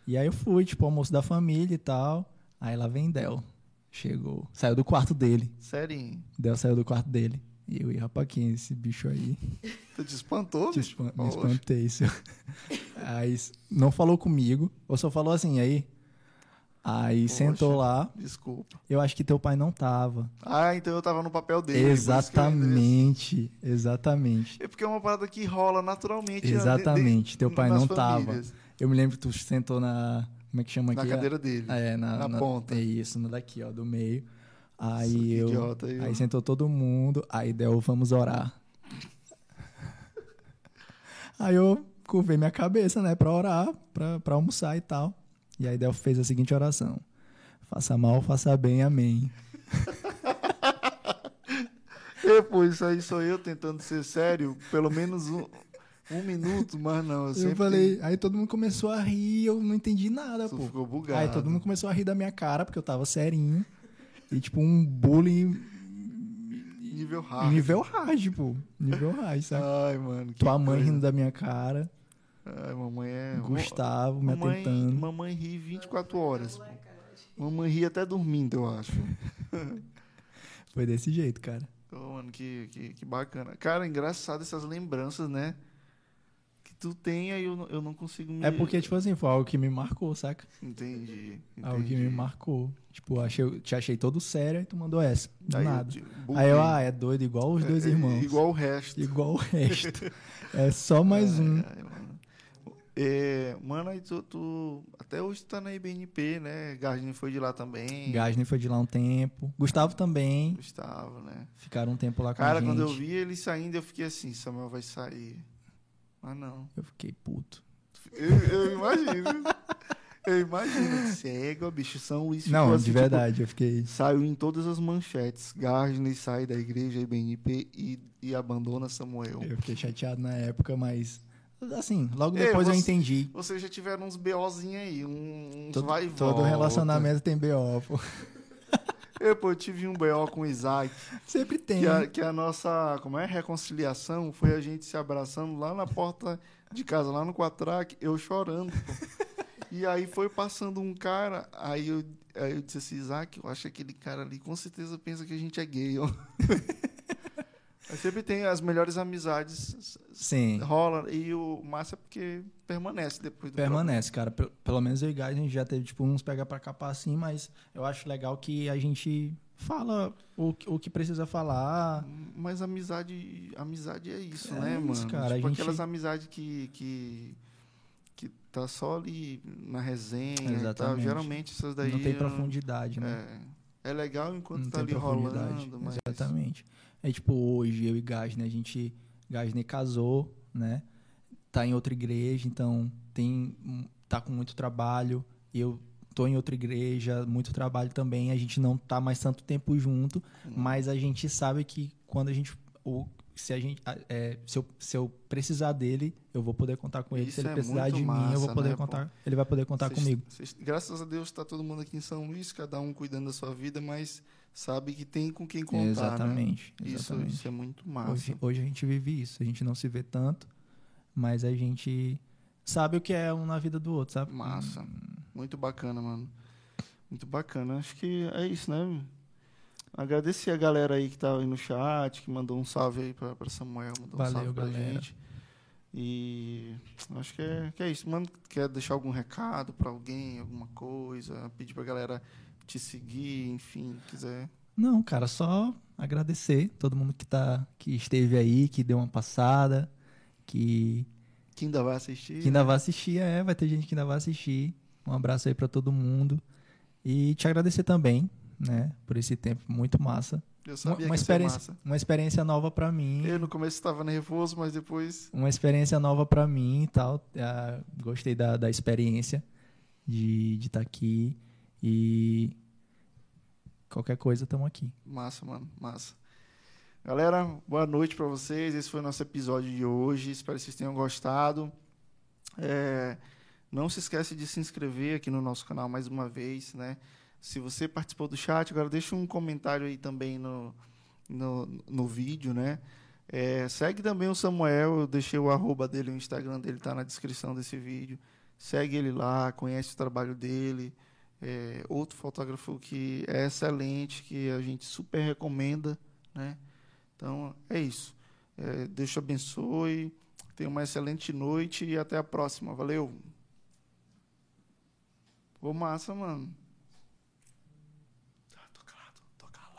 E aí eu fui, tipo, almoço da família e tal. Aí lá vem Del. Chegou. Saiu do quarto dele. Sério? Del saiu do quarto dele. E eu, e rapaz, quem é esse bicho aí? Tu te espantou? Te bicho? espan- me espantei. Seu. <laughs> Aí não falou comigo, ou só falou assim, aí. Aí Poxa. sentou lá. Desculpa. Eu acho que teu pai não tava. Ah, então eu tava no papel dele. exatamente, exatamente. É porque é uma parada que rola naturalmente. né, Exatamente, de- teu pai não tava. famílias, Eu me lembro que tu sentou na. Como é que chama Na aqui? cadeira dele. É, na, na ponta. É isso, no daqui, ó, do meio. Nossa, Aí que eu. idiota, aí, aí sentou todo mundo, aí deu, vamos orar. <laughs> Aí eu curvei minha cabeça, né, pra orar, pra, pra almoçar e tal. E aí Del fez a seguinte oração: Faça mal, faça bem, amém. E, <laughs> pô, isso aí sou eu tentando ser sério, pelo menos um, um minuto, mas não. Eu, Eu, falei, aí todo mundo começou a rir, eu não entendi nada, pô. ficou bugado. Aí todo mundo começou a rir da minha cara, porque eu tava serinho. E tipo, um bullying Nível hard. nível hard, pô. Nível hard, sabe? Ai, mano. Tua mãe coisa. rindo da minha cara, Ai, mamãe é. Gustavo me mamãe, atentando. mamãe ri 24 horas. Mamãe ri até dormindo, eu acho. <laughs> Foi desse jeito, cara. Ô, mano, que, que, que bacana. Cara, engraçado essas lembranças, né? Que tu tem, aí eu, não- eu não consigo me. É porque, tipo assim, foi algo que me marcou, saca? Entendi. entendi. Algo que me marcou. Tipo, achei, te achei todo sério e tu mandou essa. Do Aí eu nada. te Aí eu, ah, é doido, igual os dois É, é, irmãos. Igual o resto. Igual o resto. <laughs> é só mais um. Ai, ai. É, mano, aí tu, tu- Até hoje tu tá na IBNP, né? Gardner foi de lá também. Gasney foi de lá um tempo. Gustavo também. Gustavo, né? Ficaram um tempo lá com Cara, a gente. quando eu vi ele saindo, eu fiquei assim, Samuel vai sair. Mas não. Eu fiquei puto. Eu, eu imagino. eu imagino. Cego, bicho, São Luís Não, assim, de tipo, verdade, eu fiquei. Saiu em todas as manchetes. Gardner sai da igreja IBNP e, e abandona Samuel. Eu fiquei chateado na época, mas. Assim, logo Ei, depois eu você- entendi. Vocês já tiveram uns BOzinhos aí, um- uns Todo, vai e todo volta. relacionamento tem BO, pô. Eu, <laughs> pô, eu tive um BO com o Isaac, Sempre tem. que a, né? que a nossa, como é, reconciliação foi a gente se abraçando lá na porta de casa, lá no Quatrac, eu chorando, pô. <laughs> E aí foi passando um cara, aí eu, aí eu disse assim, Isaac, eu acho que aquele cara ali com certeza pensa que a gente é gay, ó. <laughs> Mas sempre tem as melhores amizades, Sim. rola, e o massa é porque permanece depois do Permanece, cara. Pel- Pelo menos eu e a gente já teve, tipo, uns pega pra capar assim, mas eu acho legal que a gente fala o, que- o que precisa falar. Mas amizade, amizade é isso, É né, isso, mano? cara, Tipo, gente- aquelas amizades que, que, que tá só ali na resenha. Exatamente. Geralmente essas daí... não tem eu- profundidade, né? É, é legal enquanto não tá ali rolando, mas... Exatamente. É tipo, hoje, eu e Gasne, a gente. Gasne casou, né? Tá em outra igreja, então tem. tá com muito trabalho. Eu tô em outra igreja, muito trabalho também. A gente não tá mais tanto tempo junto, mas a gente sabe que quando a gente. Ou, se a gente. é, se, eu, se eu precisar dele, eu vou poder contar com ele. Isso se ele é precisar de mim, eu vou massa, poder né, contar. Ele vai poder contar Vocês- comigo. vocês- graças a Deus tá todo mundo aqui em São Luís, cada um cuidando da sua vida, mas sabe que tem com quem contar, né? exatamente. Isso, exatamente. isso é muito massa. Hoje, hoje a gente vive isso. A gente não se vê tanto, mas a gente sabe o que é um na vida do outro, sabe? Massa. Muito bacana, mano. Muito bacana. Acho que é isso, né? Agradecer a galera aí que tá aí no chat, que mandou um salve aí pra, pra Samuel, mandou um Valeu, salve pra galera. gente. E acho que é, que é isso. Mano, quer deixar algum recado pra alguém, alguma coisa, pedir pra galera te seguir, enfim, quiser. Não, cara, só agradecer todo mundo que tá que esteve aí, que deu uma passada, que, Que ainda vai assistir. que ainda vai assistir, é, vai ter gente que ainda vai assistir. Um abraço aí pra todo mundo e te agradecer também, né, por esse tempo muito massa. Eu Uma, sabia uma que ia ser experiência, massa. uma experiência nova pra mim. Eu no começo estava nervoso, mas depois. uma experiência nova pra mim e tal. Ah, gostei da, da experiência de estar aqui e qualquer coisa estamos aqui. Massa, mano, massa. Galera, boa noite pra vocês. Esse foi o nosso episódio de hoje. Espero que vocês tenham gostado. É, não se esquece de se inscrever aqui no nosso canal mais uma vez, né? Se você participou do chat, agora deixa um comentário aí também no, no, no vídeo, né? É, segue também o Samuel, eu deixei o arroba dele, o Instagram dele tá na descrição desse vídeo. Segue ele lá, conhece o trabalho dele. É, outro fotógrafo que é excelente, que a gente super recomenda, né? Então, é isso. É, Deus te abençoe. Tenha uma excelente noite e até a próxima. Valeu. Ô, massa, mano. Ah, tô calado, tô calado.